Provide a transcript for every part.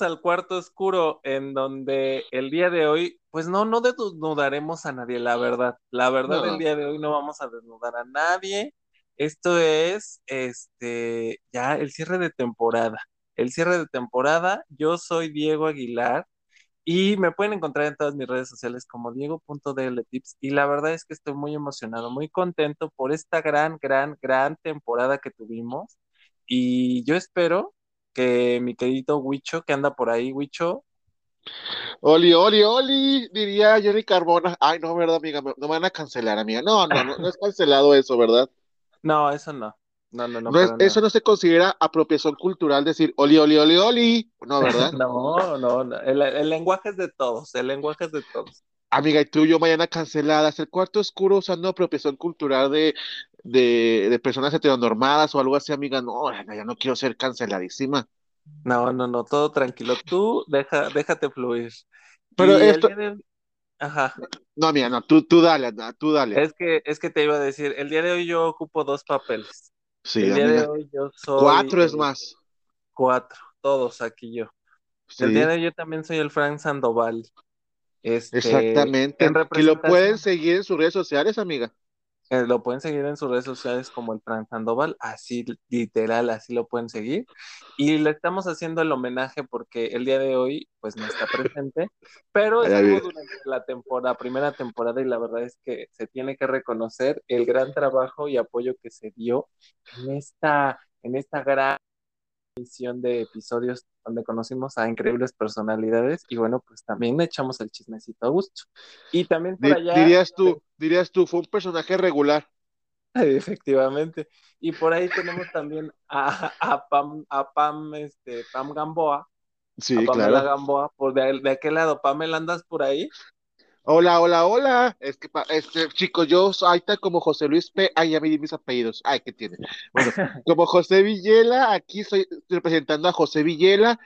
al cuarto oscuro en donde el día de hoy, pues no, no desnudaremos a nadie, la verdad. La verdad, el día de hoy no vamos a desnudar a nadie. Esto es, este, ya el cierre de temporada. El cierre de temporada. Yo soy Diego Aguilar y me pueden encontrar en todas mis redes sociales como diego.dltips. Y la verdad es que estoy muy emocionado, muy contento por esta gran, gran, gran temporada que tuvimos. Y yo espero que mi querido Huicho, que anda por ahí, Huicho. Oli, oli, oli, diría Jerry Carbona. Ay, no, ¿verdad, amiga? No me van a cancelar, amiga. No, no, no, no es cancelado eso, ¿verdad? No, eso no. No, no, no. eso no se considera apropiación cultural decir oli, oli, oli, oli. No, ¿verdad? no, no, no. El, lenguaje es de todos. El lenguaje es de todos. Amiga, y tú y yo mañana canceladas. El cuarto oscuro usando apropiación cultural de, de, de personas heteronormadas o algo así, amiga. No, ya no quiero ser canceladísima. No, no, no, todo tranquilo. Tú deja, déjate fluir. Pero esto. Ajá. No, amiga, no, tú, tú dale, tú dale. Es que, es que te iba a decir, el día de hoy yo ocupo dos papeles. Sí, el día de hoy yo soy. Cuatro es más. Cuatro, todos aquí yo. El día de hoy yo también soy el Frank Sandoval. Este, Exactamente. Que lo pueden seguir en sus redes sociales, amiga. Eh, lo pueden seguir en sus redes sociales como el Frank Sandoval, así literal, así lo pueden seguir. Y le estamos haciendo el homenaje porque el día de hoy, pues no está presente, pero estuvo durante la temporada, primera temporada, y la verdad es que se tiene que reconocer el gran trabajo y apoyo que se dio en esta, en esta gran edición de episodios donde conocimos a increíbles personalidades y bueno, pues también le echamos el chismecito a gusto. Y también por allá... Dirías tú, dirías tú, fue un personaje regular. Efectivamente. Y por ahí tenemos también a, a Pam, a Pam, este, Pam Gamboa. Sí, a Pamela Gamboa, por de, de aquel lado, Pamela, ¿andas por ahí? Hola, hola, hola. Es que, este, chicos, yo soy está como José Luis P. Ay, ya me di mis apellidos. Ay, ¿qué tiene? Bueno, como José Villela, aquí estoy representando a José Villela.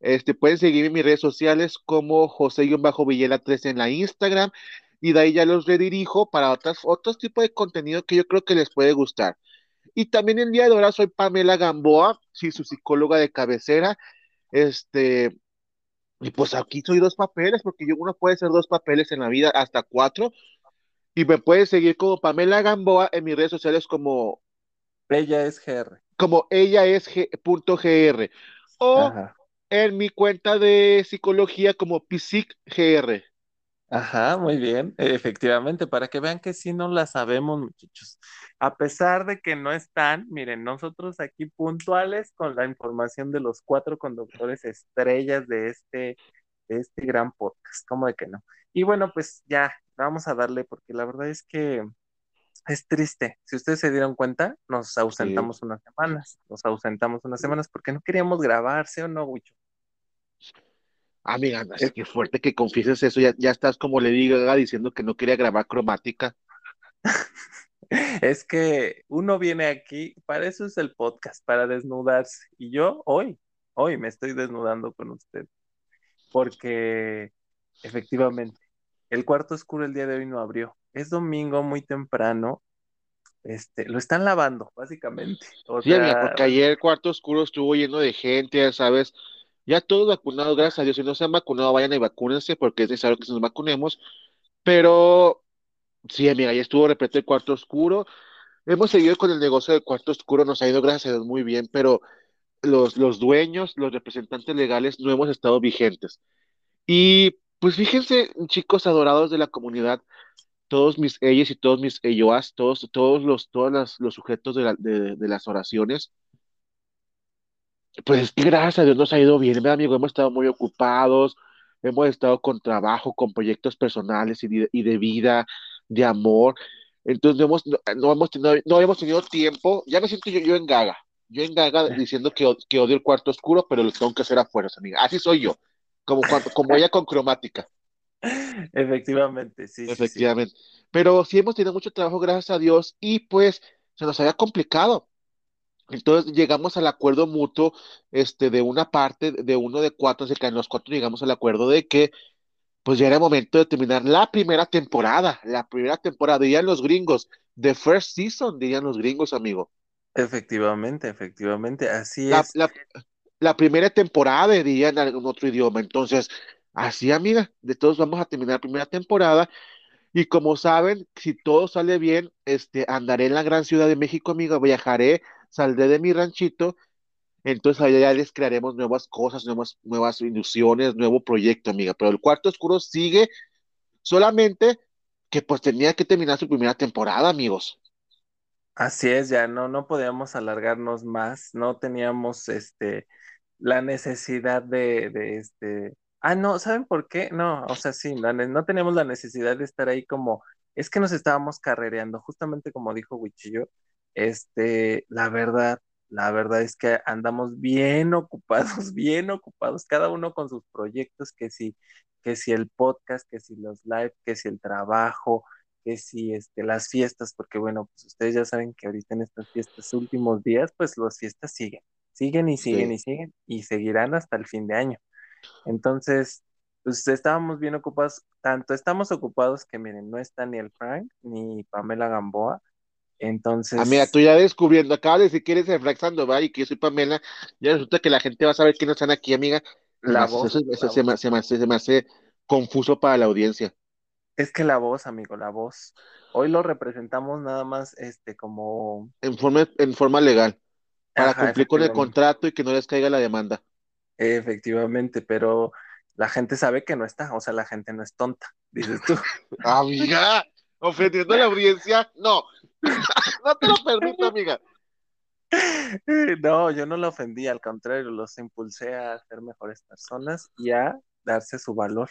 Este, pueden seguirme en mis redes sociales como José-Villela 3 en la Instagram. Y de ahí ya los redirijo para otras, otros tipos de contenido que yo creo que les puede gustar. Y también el día de ahora soy Pamela Gamboa, sí, su psicóloga de cabecera. Este, y pues aquí soy dos papeles, porque yo uno puede ser dos papeles en la vida, hasta cuatro. Y me puedes seguir como Pamela Gamboa en mis redes sociales como... Ella es GR. Como ella es punto .gr. O en mi cuenta de psicología como PSICGR. Ajá, muy bien, efectivamente, para que vean que sí no la sabemos, muchachos. A pesar de que no están, miren, nosotros aquí puntuales con la información de los cuatro conductores estrellas de este, de este gran podcast, ¿cómo de que no? Y bueno, pues ya, vamos a darle, porque la verdad es que es triste. Si ustedes se dieron cuenta, nos ausentamos unas semanas, nos ausentamos unas semanas porque no queríamos grabarse o no, Wicho? Amiga, es que fuerte que confieses eso, ya, ya estás como le diga diciendo que no quería grabar cromática. es que uno viene aquí, para eso es el podcast, para desnudarse. Y yo hoy, hoy me estoy desnudando con usted. Porque efectivamente, el cuarto oscuro el día de hoy no abrió. Es domingo muy temprano. Este, lo están lavando, básicamente. sí, porque ayer el cuarto oscuro estuvo lleno de gente, ya sabes, ya todos vacunados, gracias a Dios. Si no se han vacunado, vayan y vacúnense porque es necesario que nos vacunemos. Pero sí, amiga, ya estuvo repleto el cuarto oscuro. Hemos seguido con el negocio del cuarto oscuro, nos ha ido, gracias a Dios, muy bien, pero los, los dueños, los representantes legales no hemos estado vigentes. Y pues fíjense, chicos adorados de la comunidad, todos mis ellos y todos mis elloas, todos, todos los, todos los sujetos de, de las oraciones, pues gracias a Dios nos ha ido bien, amigo, hemos estado muy ocupados, hemos estado con trabajo, con proyectos personales y de, vida, de amor. Entonces no hemos, no, hemos tenido, no hemos tenido tiempo, ya me siento yo, yo en gaga, yo en gaga diciendo que, que odio el cuarto oscuro, pero lo tengo que hacer afuera, amiga. Así soy yo, como, como ella con cromática. Efectivamente, sí. Efectivamente. Pero sí hemos tenido mucho trabajo, gracias a Dios, y pues se nos había complicado. Entonces llegamos al acuerdo mutuo este, de una parte, de uno de cuatro, así que en los cuatro llegamos al acuerdo de que pues ya era momento de terminar la primera temporada, la primera temporada, dirían los gringos, the first season, dirían los gringos, amigo. Efectivamente, efectivamente, así es. la primera temporada, diría en algún otro idioma. Entonces, así, amiga, de todos vamos a terminar la primera temporada. Y como saben, si todo sale bien, este, andaré en la gran ciudad de México, amiga, viajaré, saldré de mi ranchito, entonces allá les crearemos nuevas cosas, nuevas, nuevas ilusiones, nuevo proyecto, amiga. Pero el cuarto oscuro sigue solamente que pues tenía que terminar su primera temporada, amigos. Así es, ya no, no podíamos alargarnos más, no teníamos este la necesidad de, de este. Ah, no, ¿saben por qué? No, o sea, sí, no, no teníamos la necesidad de estar ahí como, es que nos estábamos carrereando, justamente como dijo Wichillo, este, la verdad, la verdad es que andamos bien ocupados, bien ocupados, cada uno con sus proyectos, que si, que si el podcast, que si los live, que si el trabajo, que si este, las fiestas, porque bueno, pues ustedes ya saben que ahorita en estas fiestas últimos días, pues las fiestas siguen, siguen y siguen y siguen y seguirán hasta el fin de año. Entonces, pues estábamos bien ocupados, tanto estamos ocupados que miren, no está ni el Frank ni Pamela Gamboa, entonces. Ah, mira, tú ya descubriendo, acabas de decir que eres el Frank Sandoval y que yo soy Pamela, ya resulta que la gente va a saber quiénes están aquí, amiga. La voz. Eso, se, Me, se, me, hace confuso para la audiencia. Es que la voz, amigo, la voz. Hoy lo representamos nada más este como en forma en forma legal para cumplir con el contrato y que no les caiga la demanda. Efectivamente, pero la gente sabe que no está, o sea, la gente no es tonta, dices tú. Amiga, ofendiendo a la audiencia, no. no te lo permito, amiga. No, yo no lo ofendí, al contrario, los impulsé a ser mejores personas y a darse su valor.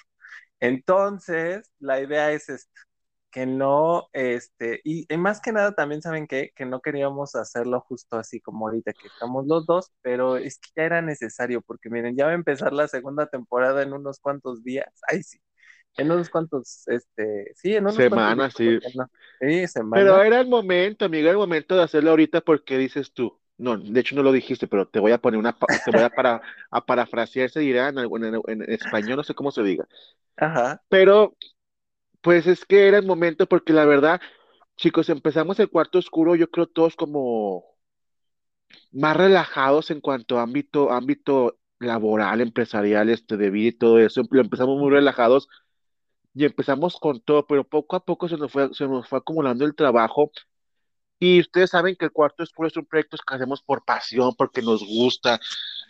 Entonces, la idea es esta, que no, este, y, más que nada también saben que, que no queríamos hacerlo justo así como ahorita que estamos los dos, pero es que ya era necesario, porque miren, ya va a empezar la segunda temporada en unos cuantos días, ay sí, en unos cuantos, este, sí, en unos semanas, sí. Sí, semanas. Pero era el momento, amigo, era el momento de hacerlo ahorita porque dices tú, no, de hecho no lo dijiste, pero te voy a poner una, te voy a, para, a parafrasear, se dirá en, en, en, español, no sé cómo se diga. Ajá. Pero, pues es que era el momento porque la verdad, chicos, empezamos el cuarto oscuro, yo creo todos como más relajados en cuanto a ámbito, ámbito laboral, empresarial, este, de vida y todo eso, lo empezamos muy relajados y empezamos con todo, pero poco a poco se nos fue, se nos fue acumulando el trabajo. Y ustedes saben que el cuarto oscuro es un proyecto que hacemos por pasión, porque nos gusta.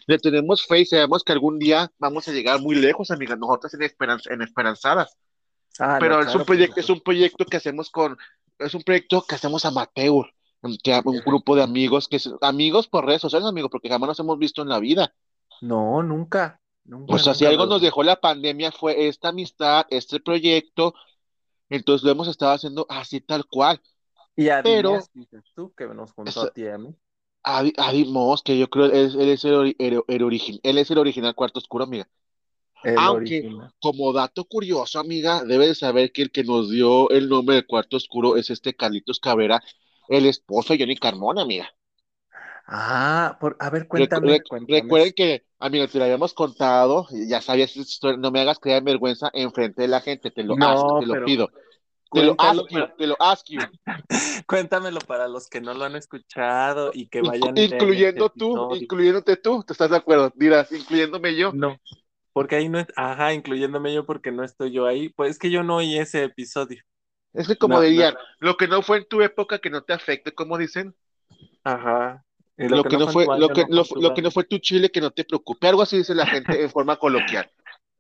Le tenemos fe y sabemos que algún día vamos a llegar muy lejos, amigas, nosotras en, en esperanzadas. Ah, pero es un proyecto, es un proyecto que hacemos con, es un proyecto que hacemos amateur, que un grupo de amigos, que amigos por redes sociales, amigos, porque jamás nos hemos visto en la vida. No, nunca. O sea, si algo nos dejó la pandemia fue esta amistad, este proyecto, entonces lo hemos estado haciendo así tal cual. Y a pero, dices tú, que nos juntó a ti a mí. que yo creo él, él es el, el, él es el original Cuarto Oscuro, amiga. Aunque, como dato curioso, amiga, debe de saber que el que nos dio el nombre de Cuarto Oscuro es este Carlitos Cabrera, el esposo de Johnny Carmona, amiga. Ah, por, a ver, cuéntame, Recuerden que, amiga, te lo habíamos contado, ya sabías no me hagas crear vergüenza enfrente de la gente, te lo, te lo pido. Te lo ask te lo ask Cuéntamelo para los que no lo han escuchado y que vayan. Incluyendo este tú, incluyéndote tú, ¿te estás de acuerdo? Dirás, incluyéndome yo. No, porque ahí no, ajá, incluyéndome yo porque no estoy yo ahí. Pues es que yo no oí ese episodio. Es que como dirían, lo que no fue en tu época que no te afecte, como dicen. Ajá. Lo, que, no fue, lo, que, lo, que no fue tu chile, que no te preocupe. Algo así dice la gente en forma coloquial.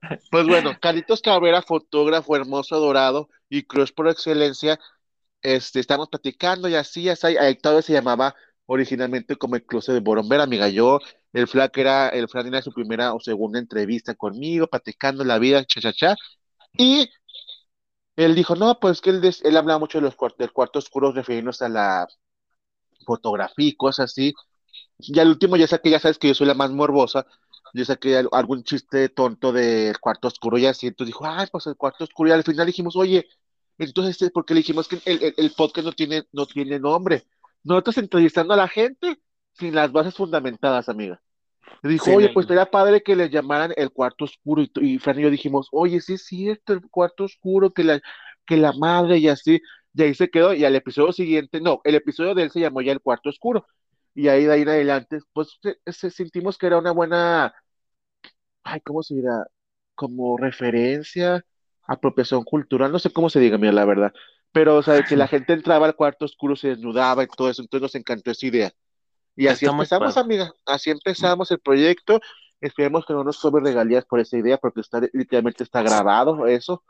Pues bueno, Carlitos Cabrera, fotógrafo hermoso, dorado y cruz por excelencia. Este, estamos platicando y así, así, tal vez se llamaba originalmente como el closet de Boromber, amiga. Yo, el Flack era, el Fran era su primera o segunda entrevista conmigo, platicando la vida, cha, cha, cha. Y él dijo, no, pues que él, él hablaba mucho de los del cuarto oscuro refiriéndose a la fotografía y cosas así. Y al último ya que ya sabes que yo soy la más morbosa, yo saqué algún chiste tonto del cuarto oscuro y así, entonces dijo, ay, pues el cuarto oscuro, y al final dijimos, oye, entonces, ¿por qué le dijimos que el, el, podcast no tiene, no tiene nombre? Nosotros entrevistando a la gente sin las bases fundamentadas, amiga. Le dijo, oye, pues sería padre que le llamaran el cuarto oscuro, y, y Fran y yo dijimos, oye, sí es cierto, el cuarto oscuro, que la, que la madre y así, y ahí se quedó, y al episodio siguiente, no, el episodio de él se llamó ya el cuarto oscuro, y ahí de ahí en adelante, pues se, sentimos que era una buena, ay, ¿cómo se dirá? Como referencia, apropiación cultural, no sé cómo se diga, mira, la verdad, pero, o sea, que la gente entraba al cuarto oscuro, se desnudaba y todo eso, entonces nos encantó esa idea. Y así empezamos, amiga, así empezamos el proyecto, esperemos que no nos sobre regalías por esa idea, porque está, literalmente está grabado eso,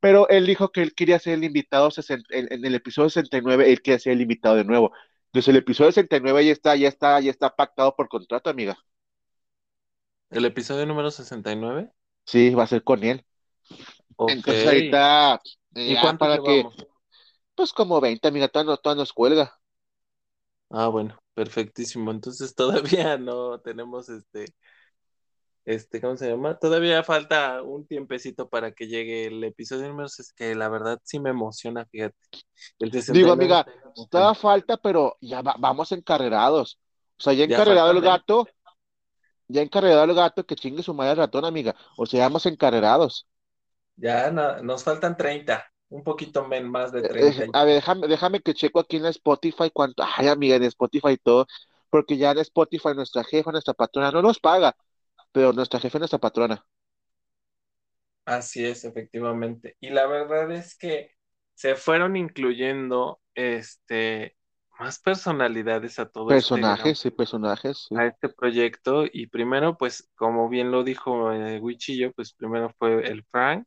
pero él dijo que él quería ser el invitado en, en, el episodio 69, él quería ser el invitado de nuevo. Entonces el episodio 69 ya está, ya está, ya está pactado por contrato, amiga. ¿El episodio número 69? Sí, va a ser con él. Entonces ahorita, ¿Y eh, cuánto para que, pues como 20, amiga, todavía, todavía nos cuelga. Ah, bueno, perfectísimo. Entonces todavía no tenemos este este, ¿cómo se llama? Todavía falta un tiempecito para que llegue el episodio número es que la verdad sí me emociona, fíjate. Digo, amiga, todavía falta, pero ya vamos encarrerados. O sea, ya encarrerado el gato, ya encarrerado el gato, que chingue su madre ratón, amiga. O sea, vamos encarrerados. Ya nos faltan 30, un poquito menos más de 30. Eh, a ver, déjame, déjame que checo aquí en Spotify cuánto, ay amiga, en Spotify y todo, porque ya en Spotify nuestra jefa, nuestra patrona no nos paga pero nuestra jefe, nuestra patrona. Así es, efectivamente. Y la verdad es que se fueron incluyendo este más personalidades a todo este personajes y personajes a este proyecto y primero pues como bien lo dijo eh, Wichillo pues primero fue el Frank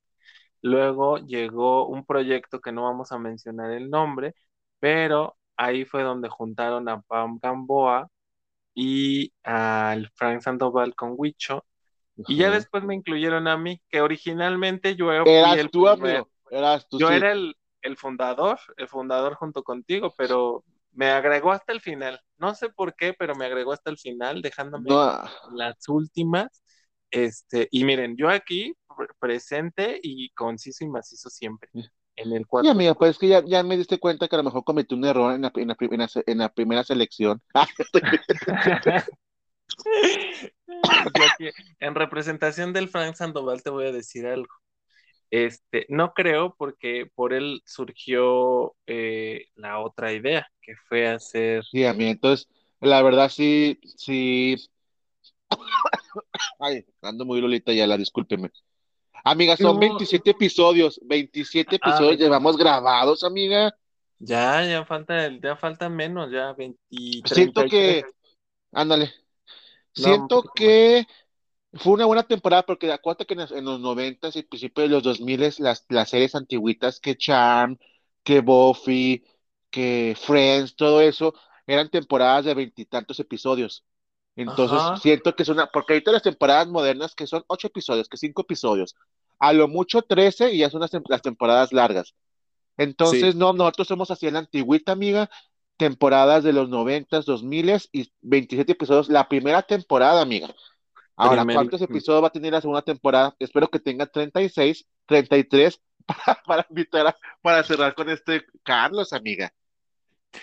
luego llegó un proyecto que no vamos a mencionar el nombre pero ahí fue donde juntaron a Pam Gamboa y al Frank Sandoval con Huicho. Y ya después me incluyeron a mí, que originalmente yo era el tú, amigo. Eras tú, yo era el, fundador, el fundador junto contigo, pero me agregó hasta el final. No sé por qué, pero me agregó hasta el final, dejándome las últimas. Este, y miren, yo aquí presente y conciso y macizo siempre en el cuarto. Sí, amiga, pues es que ya, me diste cuenta que a lo mejor cometí un error en la, en la, en la primera selección. en representación del Frank Sandoval te voy a decir algo. Este, no creo porque por él surgió eh, la otra idea, que fue hacer. Sí, a mí, entonces, la verdad sí, sí. Ay, ando muy lolita ya, la discúlpeme. Amiga, son 27 episodios, 27 ah, episodios llevamos grabados, amiga. Ya, ya falta, ya falta menos, ya 23. Siento que, ándale, siento que fue una buena temporada porque acuerdo que en los 90 y principios de los 2000 las, las series antiguitas que Charm, que Buffy, que Friends, todo eso, eran temporadas de veintitantos episodios. Entonces, siento que es una, porque ahorita las temporadas modernas, que son ocho episodios, que cinco episodios, a lo mucho trece y ya son las, temporadas largas. Entonces, no, nosotros somos así en la antigüita, amiga, temporadas de los noventas, dos miles y 27 episodios, la primera temporada, amiga. Ahora, ¿cuántos episodios va a tener la segunda temporada? Espero que tenga 36, 33 para, para invitar para cerrar con este Carlos, amiga.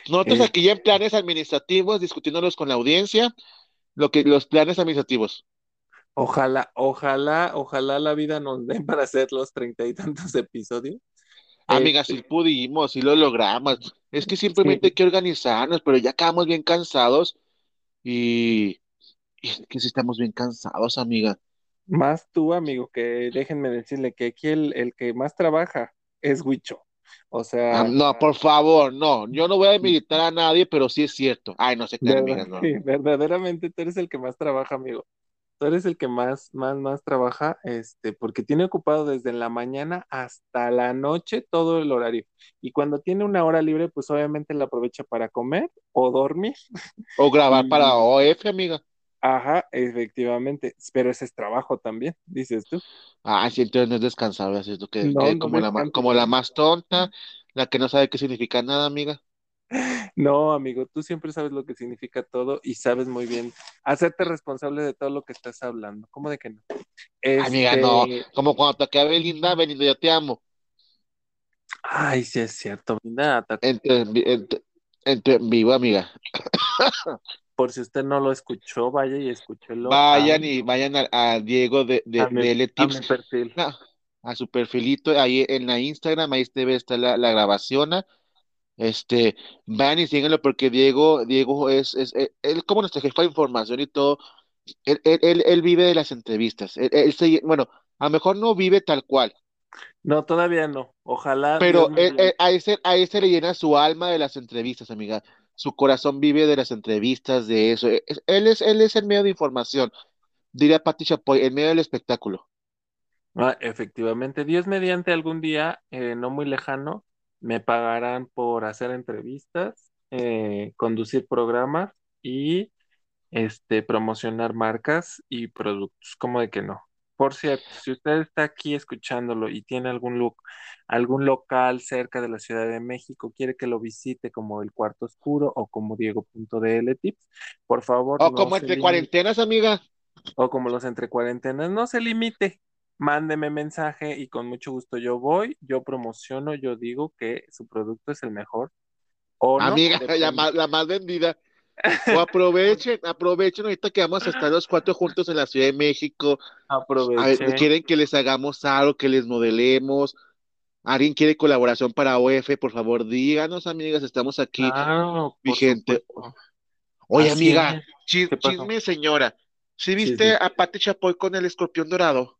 Nosotros eh. aquí ya en planes administrativos, discutiéndolos con la audiencia, lo que, los planes administrativos. Ojalá, ojalá, ojalá la vida nos den para hacer los treinta y tantos episodios. Amiga, si este pudimos, si lo logramos. Es que simplemente hay que organizarnos, pero ya acabamos bien cansados y, y que si estamos bien cansados, amiga. Más tú, amigo, que déjenme decirle que aquí el, el que más trabaja es Huicho. O sea. Ah, no, por favor, no. Yo no voy a militar a nadie, pero sí es cierto. Ay, no sé qué, no. Sí, verdaderamente tú eres el que más trabaja, amigo. Tú eres el que más, más, más trabaja, este, porque tiene ocupado desde la mañana hasta la noche todo el horario. Y cuando tiene una hora libre, pues obviamente la aprovecha para comer o dormir. O grabar para OF, amiga. Ajá, efectivamente, pero ese es trabajo también, dices tú. Ah, sí, entonces no es descansable, así es lo que, como, la, como la más tonta, la que no sabe qué significa nada, amiga. No, amigo, tú siempre sabes lo que significa todo y sabes muy bien hacerte responsable de todo lo que estás hablando. ¿Cómo de que no? Amiga, no, este como cuando te acabé Belinda, Belinda, yo te amo. Ay, sí es cierto, Belinda. Entre, entre, vivo, amiga. Por si usted no lo escuchó, vaya y escúchelo. Vayan y vayan a, Diego de, de, a mi, perfil. a su perfilito, ahí en la Instagram, ahí está la, la grabación. Este, van y síguenlo porque Diego, Diego es, es, él, él como nuestro jefe de información y todo, él, él, él, vive de las entrevistas. Él, él se- bueno, a lo mejor no vive tal cual, No, todavía no. Ojalá pero él- a ese, a ese le llena su alma de las entrevistas, amiga. Su corazón vive de las entrevistas, de eso. E, Es- Él es, él es el medio de información, diría Pati Chapoy, el medio del espectáculo. Ah, efectivamente, Dios mediante algún día, eh, no muy lejano, me pagarán por hacer entrevistas, eh, conducir programas y este, promocionar marcas y productos. ¿Cómo de que no? Por cierto, si usted está aquí escuchándolo y tiene algún look, algún local cerca de la Ciudad de México, quiere que lo visite como el Cuarto Oscuro o como Diego.dl Tips, por favor, O no como entre limite cuarentenas, amiga. o como los entre cuarentenas, no se limite. Mándeme mensaje y con mucho gusto yo voy, yo promociono, yo digo que su producto es el mejor o no, Amiga, la más, la más vendida. O aprovechen, aprovechen ahorita que vamos a estar los cuatro juntos en la Ciudad de México. A ver, Aproveché. quieren que les hagamos algo, que les modelemos. ¿Alguien quiere colaboración para OF? Por favor, díganos, amigas, estamos aquí Claro, vigente. supuesto. Oye, Así amiga, chisme, señora. ¿Sí viste a Pati Chapoy con el escorpión dorado?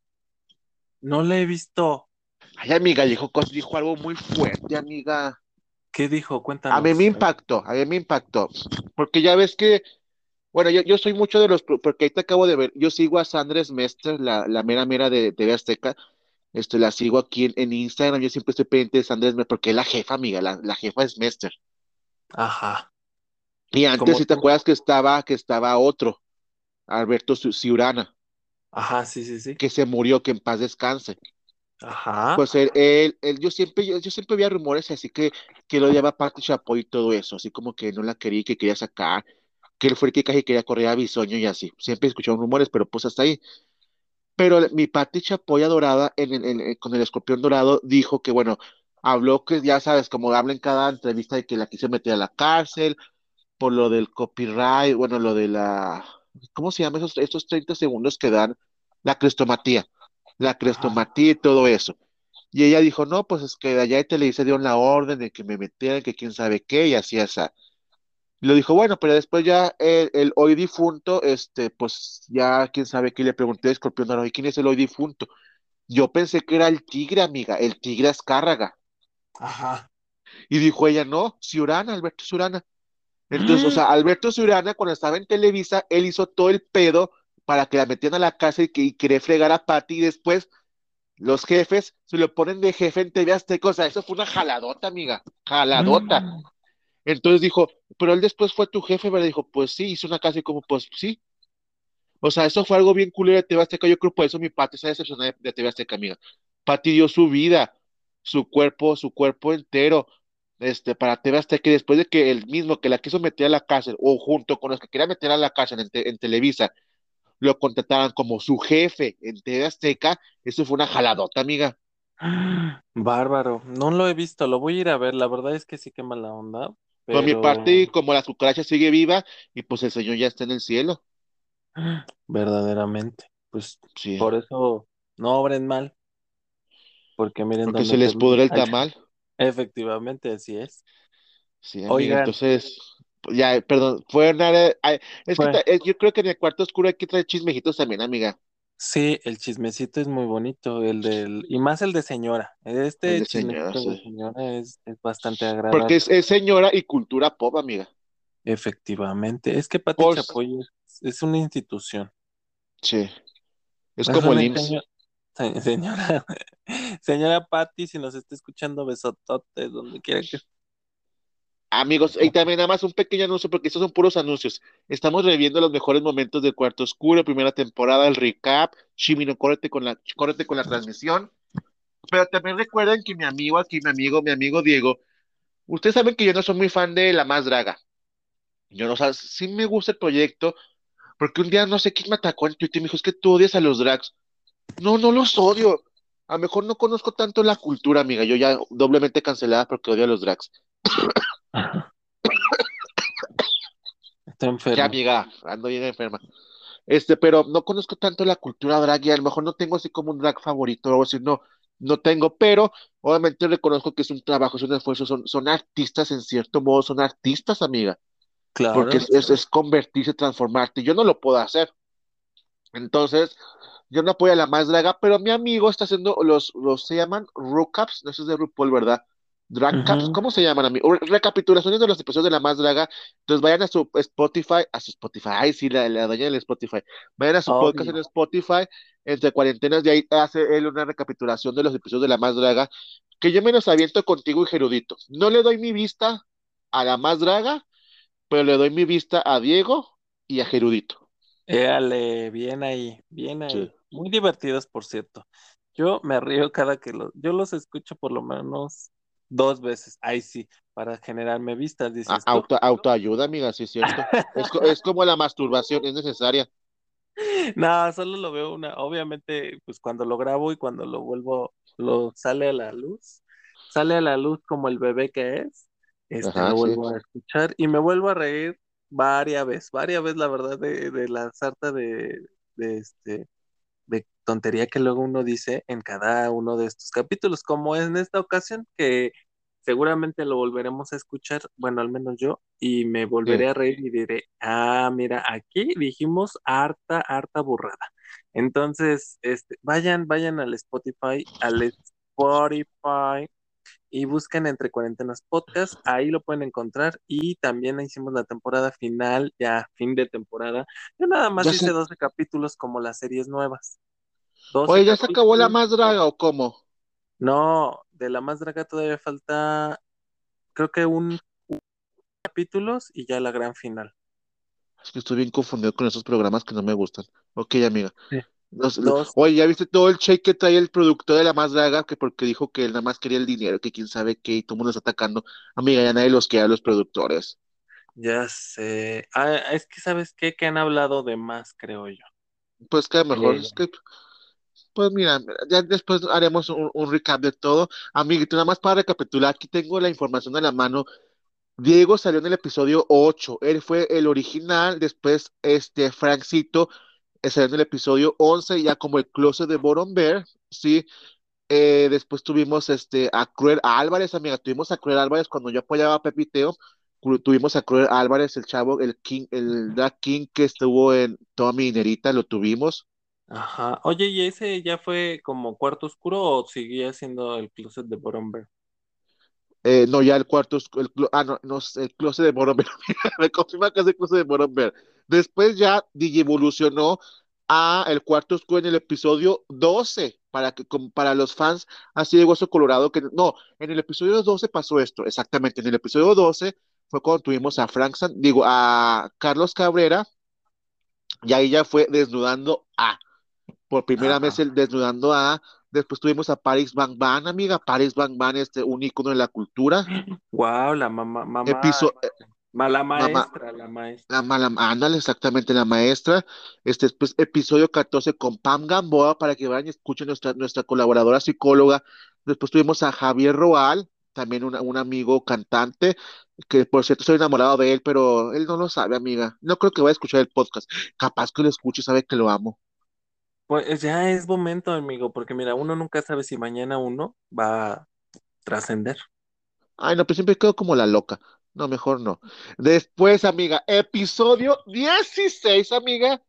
No le he visto. Ay, amiga, dijo, dijo algo muy fuerte, amiga. ¿Qué dijo? A mí Cuéntanos. me impactó, a mí me impactó. Porque ya ves que, bueno, yo, yo soy mucho de los, porque ahí te acabo de ver, yo sigo a Sandra Mester, la, la mera mera de TV Azteca, este, la sigo aquí en, en Instagram, yo siempre estoy pendiente de Sandra Mester, porque es la jefa, amiga, la, la jefa es Mester. Ajá. Y antes, si te acuerdas que estaba, que estaba otro, Alberto Ci- Ciurana, Ajá, sí, sí, sí. que se murió, que en paz descanse. Ajá. Pues él, él, él- yo siempre, yo, yo siempre había rumores así que, que lo odiaba Pati Chapoy y todo eso, así como que no la quería que quería sacar, que él fue el que casi quería correr a Bisoño y así. Siempre escuchaban rumores, pero pues hasta ahí. Pero mi Pati Chapoy en el- con el escorpión dorado dijo que, bueno, habló que ya sabes, como habla en cada entrevista de que la quiso meter a la cárcel por lo del copyright, bueno, lo de la, ¿cómo se llama esos, esos 30 segundos que dan? La crestomatía, la crestomatía y todo eso. Y ella dijo, no, pues es que de allá de Televisa dieron la orden de que me metieran, que quién sabe qué, y así, así. Y lo dijo, bueno, pero después ya el, el hoy difunto, este, pues ya quién sabe qué, le pregunté a Escorpión Dorado, ¿y quién es el hoy difunto? Yo pensé que era el tigre, amiga, el tigre Azcárraga. Ajá. Y dijo ella, no, Ciurana, Alberto Ciurana. Entonces, o sea, Alberto Ciurana, cuando estaba en Televisa, él hizo todo el pedo para que la metieran a la casa y que y quería fregar a Pati, y después los jefes se lo ponen de jefe en TV Azteca, o sea, eso fue una jaladota, amiga, jaladota. Mm. Entonces dijo, pero él después fue tu jefe, ¿verdad? Dijo, pues sí, hizo una casa y como, pues sí. O sea, eso fue algo bien culero de TV Azteca. Yo creo por eso mi Pati se decepcionó de, de TV Azteca, amiga. Pati dio su vida, su cuerpo, su cuerpo entero, este, para TV Azteca. Y después de que el mismo que la quiso meter a la cárcel, o junto con los que quería meter a la cárcel en, te- en Televisa, lo contrataran como su jefe en TV Azteca, eso fue una jaladota, amiga. Bárbaro. No lo he visto, lo voy a ir a ver. La verdad es que sí que mala onda, Por mi parte, pero como la cucaracha sigue viva, y pues el señor ya está en el cielo. verdaderamente, pues Sí, por eso no obren mal, porque miren porque se les pudre el tamal. Efectivamente, así es. Sí, amiga, Oigan, entonces, ya, perdón, fue una, ay, es que eh, yo creo que en el cuarto oscuro hay que traer chismejitos también, amiga, sí, el chismecito es muy bonito, el del, y más el de señora. el Este de señora, chismecito de señora es, es bastante Porque agradable. es, es señora y cultura pop, amiga. Efectivamente. Es que Pati Por, Chapoy es, es una institución. sí, es como el IMSS. señora, se- señora, señora Pati, si nos está escuchando, besotote, donde quiera que esté. Amigos, y también nada más un pequeño anuncio, porque estos son puros anuncios. Estamos reviendo los mejores momentos del Cuarto Oscuro, primera temporada, el recap. Chimino, córrete con la, córrete con la transmisión. Pero también recuerden que mi amigo aquí, mi amigo, mi amigo Diego, ustedes saben que yo no soy muy fan de La Más Draga. Yo no sé, sí me gusta el proyecto, porque un día no sé quién me atacó en Twitter y me dijo, es que tú odias a los drags. No, no los odio. A lo mejor no conozco tanto la cultura, amiga. Yo ya doblemente cancelada porque odio a los drags. Está Ya, enfermo. amiga, ando bien enferma. Este, pero no conozco tanto la cultura drag y a lo mejor no tengo así como un drag favorito o algo así, no. no tengo, pero obviamente reconozco que es un trabajo, es un esfuerzo, son, son artistas en cierto modo, son artistas, amiga, porque Claro. es, es, es convertirse, transformarte. Yo no lo puedo hacer. Entonces, yo no apoyo a la más draga, pero mi amigo está haciendo los, los se llaman recaps, no eso es de RuPaul, ¿verdad? Drag. ¿cómo se llaman, amigo? Re- Recapitulaciones de los episodios de la más draga. Entonces vayan a su Spotify, a su Spotify, ay, sí, la, la dueña del Spotify. Vayan a su podcast en. Spotify, entre cuarentenas, de ahí hace él una recapitulación de los episodios de la más draga, que yo menos aviento contigo y Gerudito. No le doy mi vista a la más draga, pero le doy mi vista a Diego y a Gerudito. Éale, bien ahí, bien Sí. ahí. Muy divertidos, por cierto. Yo me río cada que los, yo los escucho por lo menos dos veces. Ahí sí, para generarme vistas, dices. Auto, autoayuda, amiga, sí es cierto. Es, co- es como la masturbación, es necesaria. No, solo lo veo una, obviamente, pues cuando lo grabo y cuando lo vuelvo, lo sale a la luz, sale a la luz como el bebé que es, este, Ajá, lo sí. vuelvo a escuchar y me vuelvo a reír varias veces, varias veces, la verdad, de, de la sarta de, de este, de tontería que luego uno dice en cada uno de estos capítulos, como en esta ocasión, que seguramente lo volveremos a escuchar, bueno, al menos yo, y me volveré a reír y diré, ah, mira, aquí dijimos harta, harta burrada. Entonces, este, vayan, vayan al Spotify, al Spotify y busquen Entre Cuarentenas Podcast, ahí lo pueden encontrar y también hicimos la temporada final, ya fin de temporada. Yo nada más Ya hice se, 12 capítulos como las series nuevas. 12 oye, ¿ya se acabó la más draga o cómo? No, de la más draga todavía falta, creo que un capítulos y ya la gran final. Es que estoy bien confundido con esos programas que no me gustan. Ok, amiga. Sí. No sé, Dos, oye, ¿ya viste todo el cheque que trae el productor de la más draga? Que porque dijo que él nada más quería el dinero, que quién sabe qué, y todo el mundo está atacando. Amiga, ya nadie los quiere a los productores. ya sé. Ah, es que sabes qué, que han hablado de más, creo yo. Pues que mejor, Eh, es que, pues mira, ya después haremos un, un recap de todo. Amiguito, nada más para recapitular, aquí tengo la información a la mano. Diego salió en el episodio 8, él fue el original, después este Francito salió en el episodio 11, ya como el closet de Boromber, sí, Eh, después tuvimos este, a Cruel Álvarez, amiga, tuvimos a Cruel Álvarez cuando yo apoyaba a Pepiteo, tuvimos a Cruel Álvarez, el chavo, el King, el Drag King que estuvo en Tommy y Nerita, lo tuvimos. ajá. Oye, ¿y ese ya fue como cuarto oscuro o seguía siendo el closet de Boromber? Eh, no, ya el cuarto, es- el, ah, no, no, el closet de Boromir, me confirma que es el closet de Boromir. Después ya evolucionó a el cuarto oscuro en el episodio 12, para que, para los fans así de Hueso Colorado, que no, en el episodio 12 pasó esto, exactamente, en el episodio 12 fue cuando tuvimos a Frank San, digo, a Carlos Cabrera, y ahí ya fue desnudando a, por primera vez el desnudando a, después tuvimos a Paris Van Van, amiga, Paris Van Van, este, un ícono de la cultura, Wow, la mamá, mamá, Episo ma- la mamá, maestra, la maestra. la mala, ándale, exactamente, la maestra. Este después, episodio 14 con Pam Gamboa, para que vayan y escuchen nuestra, nuestra colaboradora psicóloga. Después tuvimos a Javier Roal, también una- un amigo cantante, que por cierto estoy enamorado de él, pero él no lo sabe, amiga. No creo que vaya a escuchar el podcast. Capaz que lo escuche, sabe que lo amo. Pues ya es momento, amigo, porque mira, uno nunca sabe si mañana uno va a trascender. Ay, no, pues siempre quedo como la loca. No, mejor no. Después, amiga, episodio 16, amiga.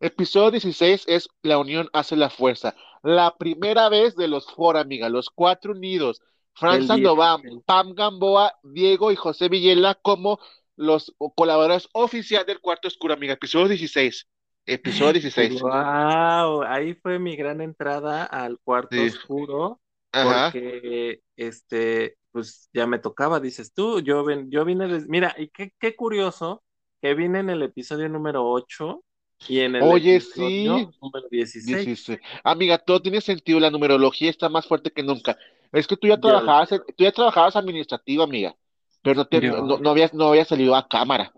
Episodio 16 es La unión hace la fuerza. La primera vez de los Fora, amiga, los cuatro unidos. Frank El Sandoval, 16. Pam Gamboa, Diego y José Villela como los colaboradores oficiales del Cuarto Oscuro, amiga. Episodio 16. Episodio 16. Wow, ahí fue mi gran entrada al cuarto Sí. oscuro, Ajá. porque este, pues ya me tocaba, dices tú, yo, ven, yo vine, des- mira, y qué, qué curioso que vine en el episodio número 8 y en el Oye, sí. episodio número 16. 16. Amiga, todo tiene sentido, la numerología está más fuerte que nunca. Es que tú ya trabajabas, tú ya trabajabas administrativa, amiga, pero no, te, no, no habías, no habías salido a cámara.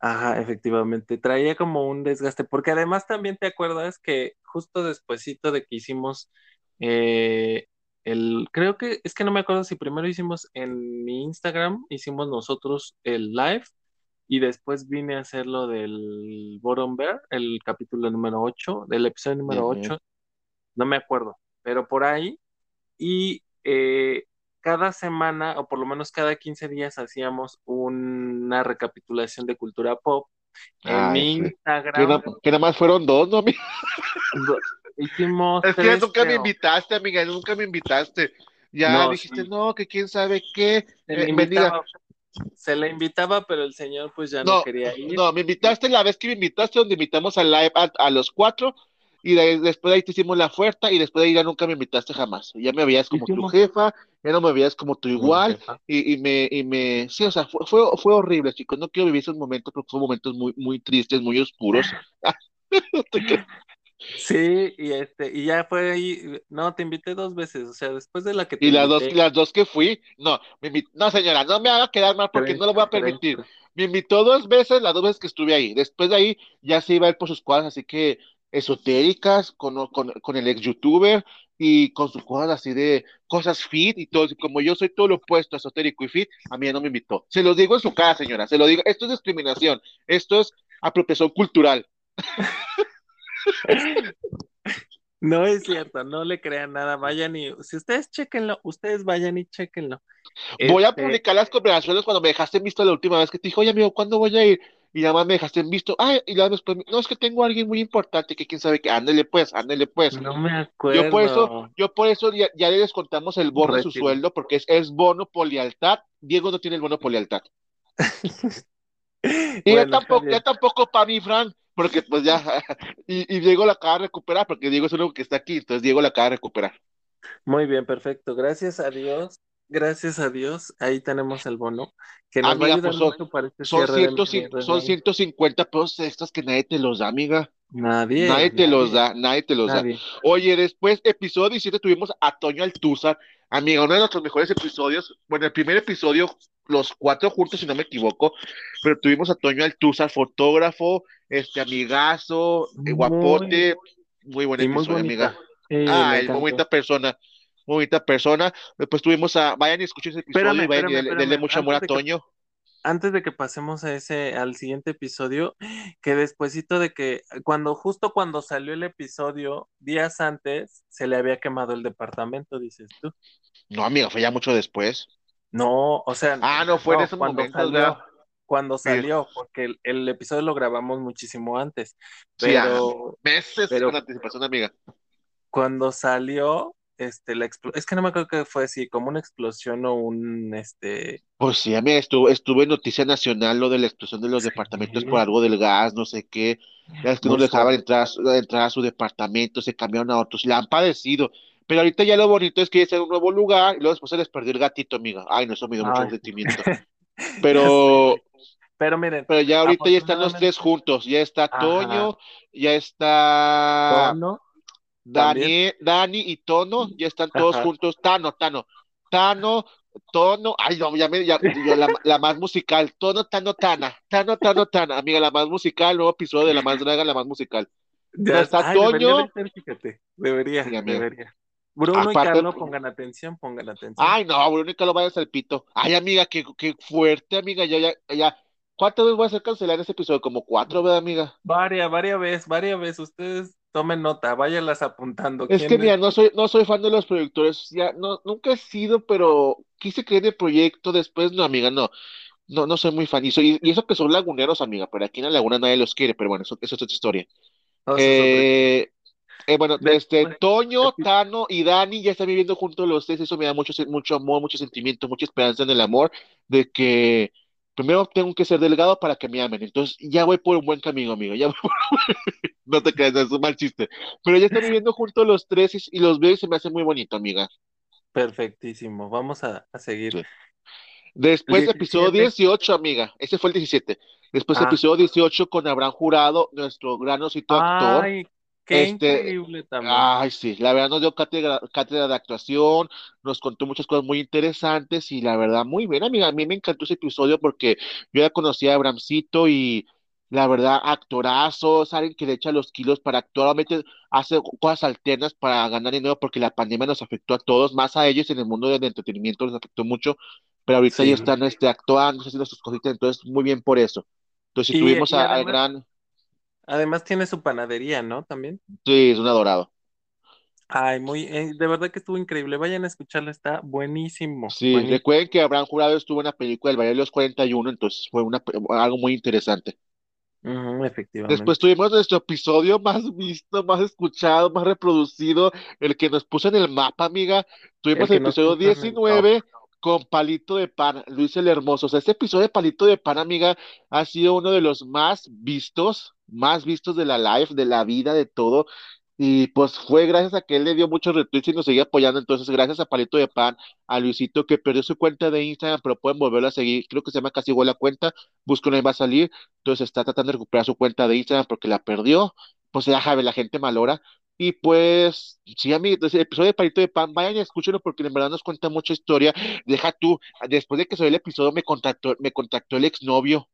Ajá, efectivamente, traía como un desgaste, porque además también te acuerdas que justo despuesito de que hicimos eh, el, creo que, es que no me acuerdo si primero hicimos en mi Instagram, hicimos nosotros el live y después vine a hacer lo del Bottom Bear, el capítulo número 8 del episodio número Ujú. 8 no me acuerdo, pero por ahí y eh, cada semana, o por lo menos cada 15 días, hacíamos una recapitulación de cultura pop. En mi Instagram. Que, nada más fueron dos, ¿no? Hicimos. Es que nunca me invitaste, amiga, nunca me invitaste. Ya dijiste, no, que quién sabe qué. Eh, se le invitaba, pero el señor pues ya no, quería ir. No, me invitaste la vez que me invitaste, donde invitamos al live a, los cuatro, y después de ahí te hicimos la oferta, y después de ahí ya nunca me invitaste jamás. Ya me veías como tu jefa, ya no me veías como tu igual, y, y, me, y me, sí, o sea, fue, fue, horrible, chicos. No quiero vivir esos momentos porque fueron momentos muy, muy tristes, muy oscuros. Sí, y este, y ya fue ahí, no, te invité dos veces, o sea, después de la que te Y las dos, las dos que fui, no, no señora, no me haga quedar mal porque no lo voy a permitir. Me invitó dos veces, las dos veces que estuve ahí. Después de ahí ya se iba a ir por sus cuadras, así que esotéricas, con, con, con el ex youtuber y con sus cosas así de cosas fit y todo. Como yo soy todo lo opuesto, esotérico y fit, a mí no me invitó. Se lo digo en su cara, señora, se lo digo. Esto es discriminación, esto es apropiación cultural. No es cierto, no le crean nada, vayan y, si ustedes chequenlo, ustedes vayan y chequenlo. Voy a este publicar las conversaciones cuando me dejaste visto la última vez que te dijo, oye amigo, ¿cuándo voy a ir? Y nada más me dejaste en visto, ay, y luego después, no, es que tengo a alguien muy importante que quién sabe que, ándele pues, ándele pues. No me acuerdo. Yo por eso, yo por eso ya, ya le descontamos el bono de su sueldo, porque es, es bono por lealtad. Diego no tiene el bono por lealtad. y ya tampoco, ya tampoco para mí, Fran, porque pues ya, y, Diego la acaba de recuperar, porque Diego es el único que está aquí, entonces Diego la acaba de recuperar. Muy bien, perfecto. Gracias a Dios. Gracias a Dios, ahí tenemos el bono. Que nos va a ayudar pues, mucho para este son, son 150 pesos extras que nadie te los da, amiga. Nadie. Nadie te los da, nadie te los da. Oye, después, episodio 17, tuvimos a Toño Altúzar, amiga, uno de nuestros mejores episodios. Bueno, el primer episodio, los cuatro juntos, si no me equivoco, pero tuvimos a Toño Altúzar, fotógrafo, este amigazo, eh, guapote, muy buen episodio, amiga. ah, muy bonita persona muy bonita persona. Después tuvimos a, vayan y escuchen ese episodio y vayan y denle, mucho amor a Toño antes de que pasemos a ese, al siguiente episodio, que despuesito de que, cuando, justo cuando salió el episodio, días antes, se le había quemado el departamento, dices tú. No, amigo, fue ya mucho después. No, o sea. Ah, no, fue en ese momento. Salió, cuando salió, porque el, episodio lo grabamos muchísimo antes. Pero. meses pero, con anticipación, amiga. Cuando salió, este, la es que no me acuerdo que fue así, como una explosión o un, este... Pues sí, a mí estuvo, estuvo en Noticia Nacional lo de la explosión de los departamentos por algo del gas, no sé qué, ya es que no, dejaban entrar, entrar a su departamento, se cambiaron a otros, la han padecido, pero ahorita ya lo bonito es que está en un nuevo lugar, y luego después se les perdió el gatito, amiga, ay, no, eso me dio mucho sentimiento, pero... Pero miren. Pero ya ahorita ya están los tres juntos. Ya está Toño, ya está. Dani, Dani y Tono ya están todos juntos. Tano, Tano, Tano, Tono, ay, no, ya me, ya, la, más musical, Tono, Tano, Tana, Tano, Tano, Tana, amiga, la más musical, nuevo episodio de La Más Draga, la más musical. Ya está Toño. Debería, debería, Bruno y Carlos, pongan atención, pongan atención. Ay, no, Bruno y Carlos vayan al pito. Ay, amiga, qué, qué fuerte, amiga, ya, ya, ya. ¿Cuántas veces voy a hacer cancelar ese episodio? Como cuatro, ¿verdad, amiga? Varias, varias veces, varias veces. Ustedes tomen nota, váyanlas apuntando. Es que mira, no soy, no soy fan de los productores, ya no, nunca he sido, pero quise creer el proyecto, después no, amiga, no, no, no soy muy fan. Y, soy, y eso que son laguneros, amiga, pero aquí en la laguna nadie los quiere, pero bueno, eso, eso es otra historia. eh, eh, bueno, este, Toño, Tano y Dani ya están viviendo juntos los tres, eso me da mucho, mucho amor, mucho sentimiento, mucha esperanza en el amor, de que primero tengo que ser delgado para que me amen. Entonces ya voy por un buen camino, amigo. Ya no te creas, es un mal chiste. Pero ya están viviendo juntos los tres y, los veo y se me hace muy bonito, amiga. Perfectísimo. Vamos a, seguir. Después, episodio 18, amiga. Ese fue el 17. Después, ah. episodio 18 con Abraham Jurado, nuestro gran osito actor. Qué este, increíble también. Ay, sí, la verdad nos dio cátedra, de actuación, nos contó muchas cosas muy interesantes y la verdad muy bien, amiga. A mí me encantó ese episodio porque yo ya conocía a Abramcito y la verdad, actorazo, alguien que le echa los kilos para actuar, obviamente hace cosas alternas para ganar dinero porque la pandemia nos afectó a todos, más a ellos en el mundo del entretenimiento nos afectó mucho, pero ahorita ya están este, actuando, haciendo sus cositas, entonces muy bien por eso. Entonces, si tuvimos al gran Además tiene su panadería, ¿no? También. Sí, es un adorado. Ay, muy, eh, de verdad que estuvo increíble. Vayan a escucharla, está buenísimo. Sí, buenísimo. recuerden que Abraham Jurado estuvo en la película del Valle de los 41, entonces fue una, algo muy interesante. Después efectivamente. tuvimos nuestro episodio más visto, más escuchado, más reproducido, el que nos puso en el mapa, amiga. Tuvimos el episodio el top. 19 con Palito de Pan, Luis el Hermoso. O sea, este episodio de Palito de Pan, amiga, ha sido uno de los más vistos, más vistos de la live, de la vida, de todo. Y pues fue gracias a que él le dio muchos retweets y nos seguía apoyando. Entonces, gracias a Palito de Pan, a Luisito que perdió su cuenta de Instagram, pero pueden volverlo a seguir. Creo que se llama casi igual la cuenta. Búsquenlo y va a salir. Entonces está tratando de recuperar su cuenta de Instagram porque la perdió. Pues ya sabe, la gente malora. Y pues, sí, amigo, entonces el episodio de Palito de Pan, vayan y escúchenlo porque en verdad nos cuenta mucha historia. Deja tú, después de que salió el episodio me contactó, me contactó el exnovio.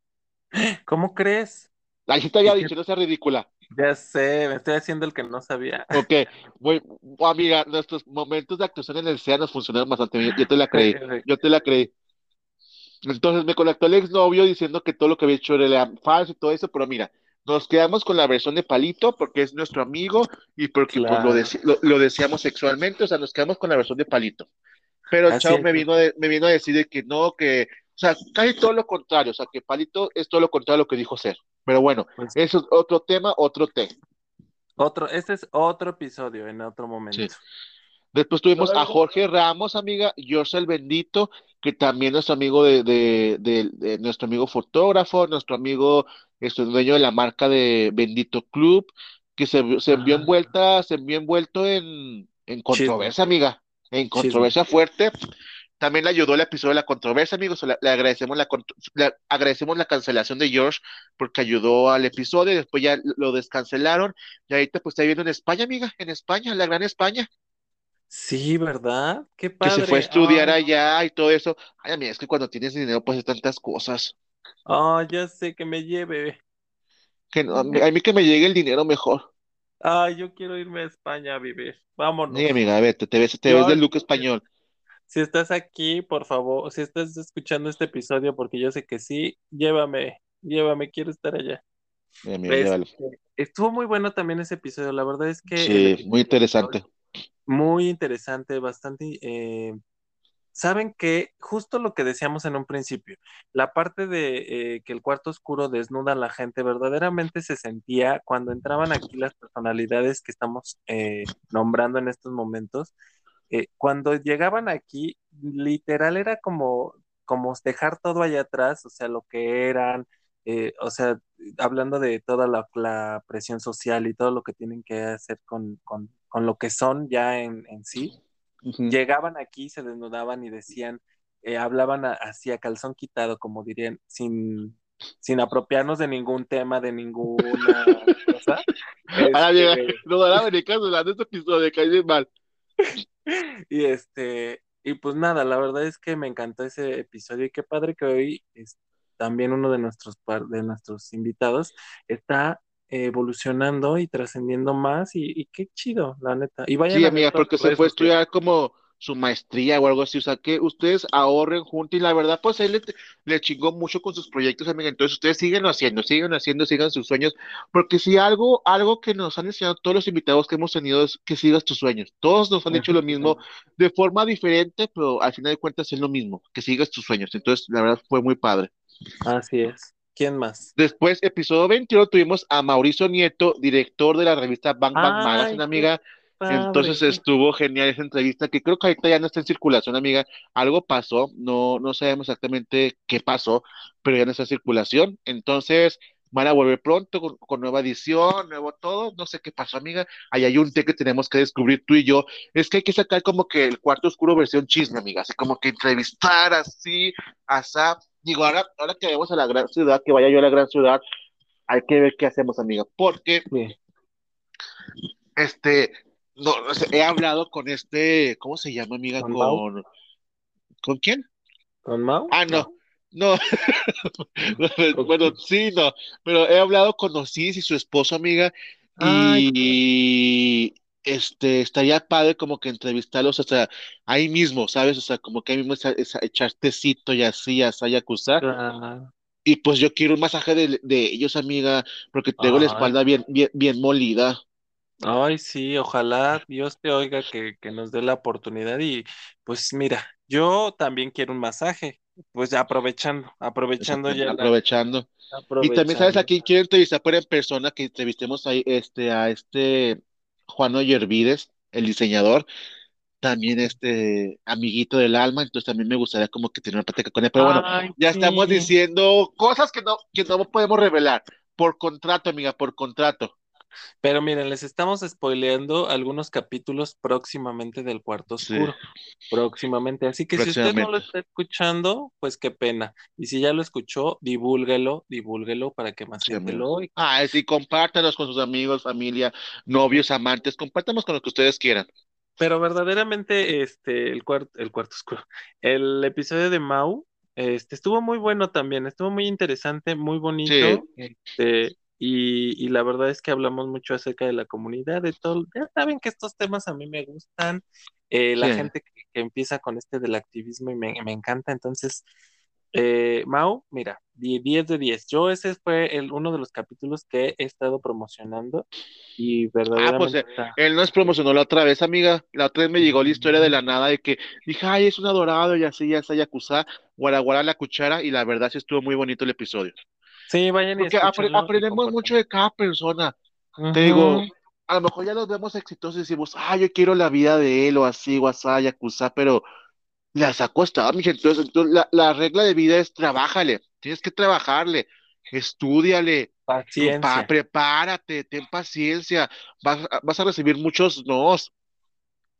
¿Cómo crees? Ahí sí te ¿Y había dicho, no sea ridícula. Ya sé, me estoy haciendo el que no sabía. Ok, muy, amiga, nuestros momentos de actuación en el SEA nos funcionaron bastante bien. Yo te la creí, yo te la creí. Entonces me contactó el exnovio diciendo que todo lo que había hecho era falso y todo eso, pero mira, nos quedamos con la versión de Palito porque es nuestro amigo y porque pues lo, lo, lo deseamos sexualmente, o sea, nos quedamos con la versión de Palito. Pero así Chao es. me vino, de- me vino a decir de que no, que, o sea, casi todo lo contrario, o sea, que Palito es todo lo contrario a lo que dijo ser. Pero bueno, Pues eso es otro tema, otro té. otro, este es otro episodio en otro Sí. momento. Después tuvimos a Jorge Ramos, amiga, George el Bendito, que también es nuestro amigo de, de, de- de nuestro amigo fotógrafo, nuestro amigo, este, dueño de la marca de Bendito Club, que se, se envió ajá, envuelta, se envió envuelto en, en chisme, controversia, amiga, en chisme. controversia fuerte. También le ayudó el episodio de la controversia, amigos. Le, le agradecemos la, le agradecemos la cancelación de George porque ayudó al episodio y después ya lo descancelaron. Y ahorita pues está viviendo en España, amiga, en España, la gran España Sí, ¿verdad? Qué que se fue a padre. estudiar Ay, allá y todo eso. Ay, amiga, es que cuando tienes dinero, pues tantas cosas. ay, ya sé que me lleve. Que no, a mí a que me llegue el dinero mejor. Ay, yo quiero irme a España a vivir. Sí, Vámonos. amiga, vete, te ves, te ves de George, look español. Si estás aquí, por favor, si estás escuchando este episodio, porque yo sé que sí, llévame, llévame, quiero estar allá. Amiga, Este, estuvo muy bueno también ese episodio. La verdad es que Sí, muy interesante. muy interesante, bastante. eh, Saben que justo lo que decíamos en un principio, la parte de eh, que el cuarto oscuro desnuda a la gente, verdaderamente se sentía cuando entraban aquí las personalidades que estamos eh, nombrando en estos momentos. Eh, cuando llegaban aquí, literal era como, como dejar todo allá atrás, o sea, lo que eran, eh, o sea, hablando de toda la, la presión social y todo lo que tienen que hacer con, con, con lo que son ya en, en sí llegaban aquí, se desnudaban y decían, eh, hablaban así a calzón quitado, como dirían, sin, sin apropiarnos de ningún tema, de ninguna cosa. Amiga, Este, no van a venir cancelando este episodio, cae bien mal. y este, y pues nada, la verdad es que me encantó ese episodio y qué padre que hoy es, también uno de nuestros, par- de nuestros invitados está evolucionando y trascendiendo más y, y qué chido, la neta. Y vayan Sí, a amiga, porque se fue estudiar como su maestría o algo así, o sea, que ustedes ahorren juntos y la verdad, pues él le, le chingó mucho con sus proyectos, amiga, entonces ustedes síguenlo haciendo, síguenlo haciendo, sigan sus sueños, porque si algo, algo que nos han enseñado todos los invitados que hemos tenido es que sigas tus sueños, todos nos han dicho lo mismo de forma diferente, pero al final de cuentas es lo mismo, que sigas tus sueños, entonces la verdad fue muy padre. Así es. ¿Quién más? Después, episodio 21, tuvimos a Mauricio Nieto, director de la revista Bang Bang Magazine, Ay, qué amiga. Entonces estuvo genial esa entrevista, que creo que ahorita ya no está en circulación, amiga. Algo pasó, no, no sabemos exactamente qué pasó, pero ya no está en circulación. Entonces van a volver pronto con, con nueva edición, nuevo todo. No sé qué pasó, amiga. Ahí hay un té que tenemos que descubrir tú y yo. Es que hay que sacar como que el cuarto oscuro versión chisme, amiga. Así como que entrevistar así, asá. Digo, ahora, ahora que vayamos a la gran ciudad, que vaya yo a la gran ciudad, hay que ver qué hacemos, amiga. Porque Sí. este, no, he hablado con este, ¿cómo se llama, amiga? ¿Con? Con, ¿con quién? ¿Con Mau? Ah, No. no, no, ¿Con bueno, sí, no, pero he hablado con Osis y su esposo, amiga, Ay, y este, estaría padre como que entrevistarlos, o sea, ahí mismo, ¿sabes? O sea, como que ahí mismo echar tecito y así, así, acusar. Y pues yo quiero un masaje de, de ellos, amiga, porque tengo la espalda bien, bien, bien molida. Ay, sí, ojalá Dios te oiga que, que nos dé la oportunidad y pues mira, yo también quiero un masaje, pues ya aprovechando, aprovechando ya la, aprovechando. Y también, ¿sabes a aprovechando. quién quiero entrevistar por en persona? Que entrevistemos ahí este, a este Juan Oyervides, el diseñador, también este amiguito del alma, entonces también me gustaría como que tener una plática con él. Pero bueno, Ay, ya estamos sí. diciendo cosas que no, que no podemos revelar. Por contrato, amiga, por contrato. Pero miren, les estamos spoileando algunos capítulos próximamente del Cuarto Sí, Oscuro, próximamente. Así que si usted no lo está escuchando, pues qué pena. Y si ya lo escuchó, divúlguelo, divúlguelo para que más Sí, gente lo oiga. Ah, sí, compártanos con sus amigos, familia, novios, amantes, compártanos con lo que ustedes quieran. Pero verdaderamente, este, el cuarto, el Cuarto Oscuro, el episodio de Mau, este, estuvo muy bueno también, estuvo muy interesante, muy Sí, bonito, este, y, y la verdad es que hablamos mucho acerca de la comunidad, de todo. Ya saben que estos temas a mí me gustan, eh, sí. la gente que, que empieza con este del activismo y me, me encanta, entonces, eh, Mau, mira, die- 10 de 10. Yo ese fue el, uno de los capítulos que he estado promocionando y Ah, pues verdaderamente eh, está. él nos promocionó la otra vez, amiga. La otra vez me llegó la historia de la nada de que dije, ay, es un adorado y así, ya está Yakuza, Guara Guara la cuchara, y la verdad sí estuvo muy bonito el episodio. Sí, vayan y Porque apre- y aprendemos mucho de cada persona. Te digo, a lo mejor ya los vemos exitosos y decimos, ah, yo quiero la vida de él o así, o así, Yakuza, pero las ha costado, mi gente. Entonces, entonces, la, la regla de vida es trabájale, tienes que trabajarle, estúdiale, pa- Paciencia. prepárate, ten paciencia, vas, a- vas a recibir muchos nos.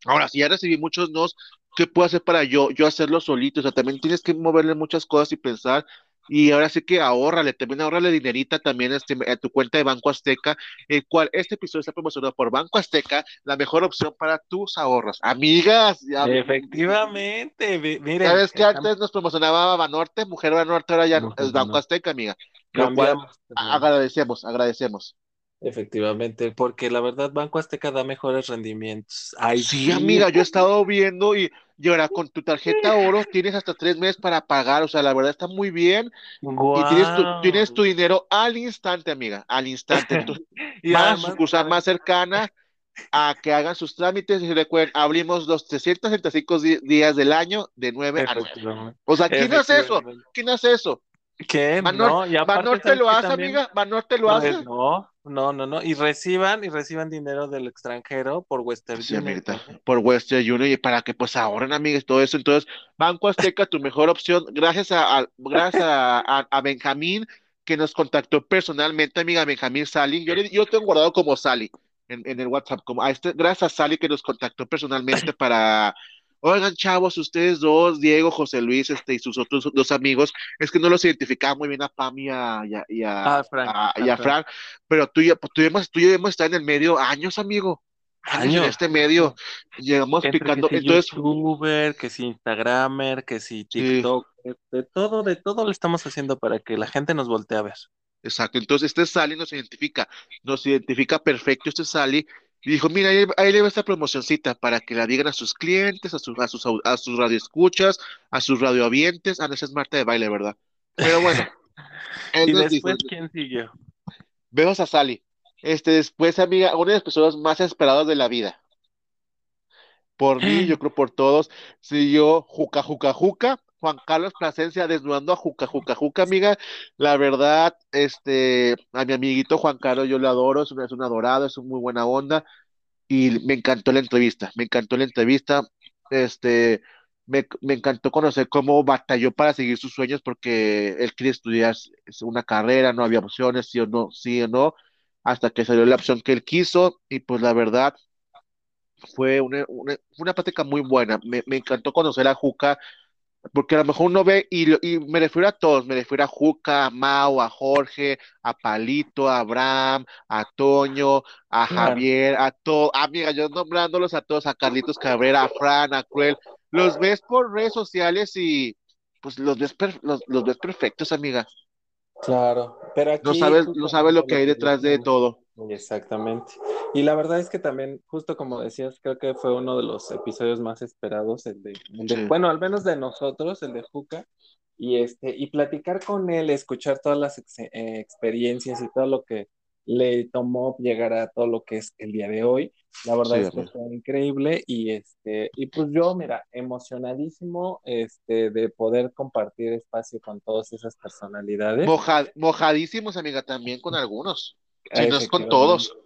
Ahora, si ya recibí muchos nos, ¿qué puedo hacer para yo, yo hacerlo solito? O sea, también tienes que moverle muchas cosas y pensar. Y ahora sí que ahórrale, también ahórrale dinerita también este, a tu cuenta de Banco Azteca, el cual este episodio está promocionado por Banco Azteca, la mejor opción para tus ahorros. Amigas, ya, Efectivamente, miren, ves que antes nos promocionaba Banorte, Mujer Banorte, ahora ya es Banco no, Azteca, amiga, lo cual agradecemos, agradecemos. Efectivamente, porque la verdad Banco Azteca da mejores rendimientos. Ay, Sí, amiga, yo he estado viendo y, y ahora con tu tarjeta oro tienes hasta tres meses para pagar, o sea, la verdad está muy bien y tienes tu, tienes tu dinero al instante, amiga, al instante. Entonces, Y además, sucursal más cercana a que hagan sus trámites y recuerden, abrimos los 365 di- días del año de 9 a 9. Efectivamente. O sea, ¿quién hace eso? ¿Quién hace eso? ¿Qué? ¿Manor, No, y Banorte ¿sabes lo hace, también? amiga? ¿Banorte lo Re- hace? No, no, no, no. Y reciban, y reciban dinero del extranjero por Western Sí, Union por Western Union y para que pues ahorren, amigas, todo eso. Entonces, Banco Azteca, tu mejor opción, gracias a, a- gracias a, a- a Benjamín, que nos contactó personalmente, amiga Benjamín Sally. Yo, le- yo tengo guardado como Sally en, en el WhatsApp, como a este, gracias a Sally que nos contactó personalmente para, oigan, chavos, ustedes dos, Diego, José Luis, este, y sus otros dos amigos, es que no los identificaba muy bien a Pam y a, y a, y a, Ah, Frank, a- y a Frank. Fran, pero tú, y yo- tú, y hemos, tú y hemos estado en el medio años, amigo años en este medio, llegamos Entre que picando, si entonces, YouTuber, que si Instagramer, que si sí, TikTok, de todo, de todo lo estamos haciendo para que la gente nos voltee a ver. exacto, entonces este Sally nos identifica, nos identifica perfecto este Sally, y dijo, mira, ahí, ahí le va esta promocioncita para que la digan a sus clientes, a sus, a sus, a sus radioescuchas, a sus radioavientes, ah, no, esa es Marta de baile, ¿verdad? Pero bueno, Y dijo, después, ¿quién siguió? vemos a Sally, este, después, amiga, una de las personas más esperadas de la vida, por mí, yo creo por todos, siguió Juca Juca Juca, Juan Carlos Plasencia desnudando a Juca Juca Juca, amiga. La verdad, este, a mi amiguito Juan Carlos yo lo adoro, es un, es un adorado, es un muy buena onda y me encantó la entrevista, me encantó la entrevista, este, me, me encantó conocer cómo batalló para seguir sus sueños porque él quería estudiar una carrera, no había opciones, sí o no, sí o no, hasta que salió la opción que él quiso y pues la verdad fue una, una, una plática muy buena. Me, me encantó conocer a Juca, porque a lo mejor uno ve, y, y me refiero a todos, me refiero a Juca, a Mau, a Jorge, a Palito, a Abraham, a Toño, a Javier, a todos, amiga, yo nombrándolos a todos, a Carlitos Cabrera, a Fran, a Cruel, los ves por redes sociales y pues los ves, los, los ves perfectos, amiga. claro. Pero No aquí sabes, no sabes lo que hay detrás de todo. Exactamente. Y la verdad es que también, justo como decías, creo que fue uno de los episodios más esperados, el de, el de- Sí, bueno, al menos de nosotros, el de Juca, y este, y platicar con él, escuchar todas las ex- eh, experiencias y todo lo que, le tomó llegar a todo lo que es el día de hoy. La verdad es que fue increíble y este y pues yo mira emocionadísimo este de poder compartir espacio con todas esas personalidades. mojadísimos amiga también con algunos, si no es con todos.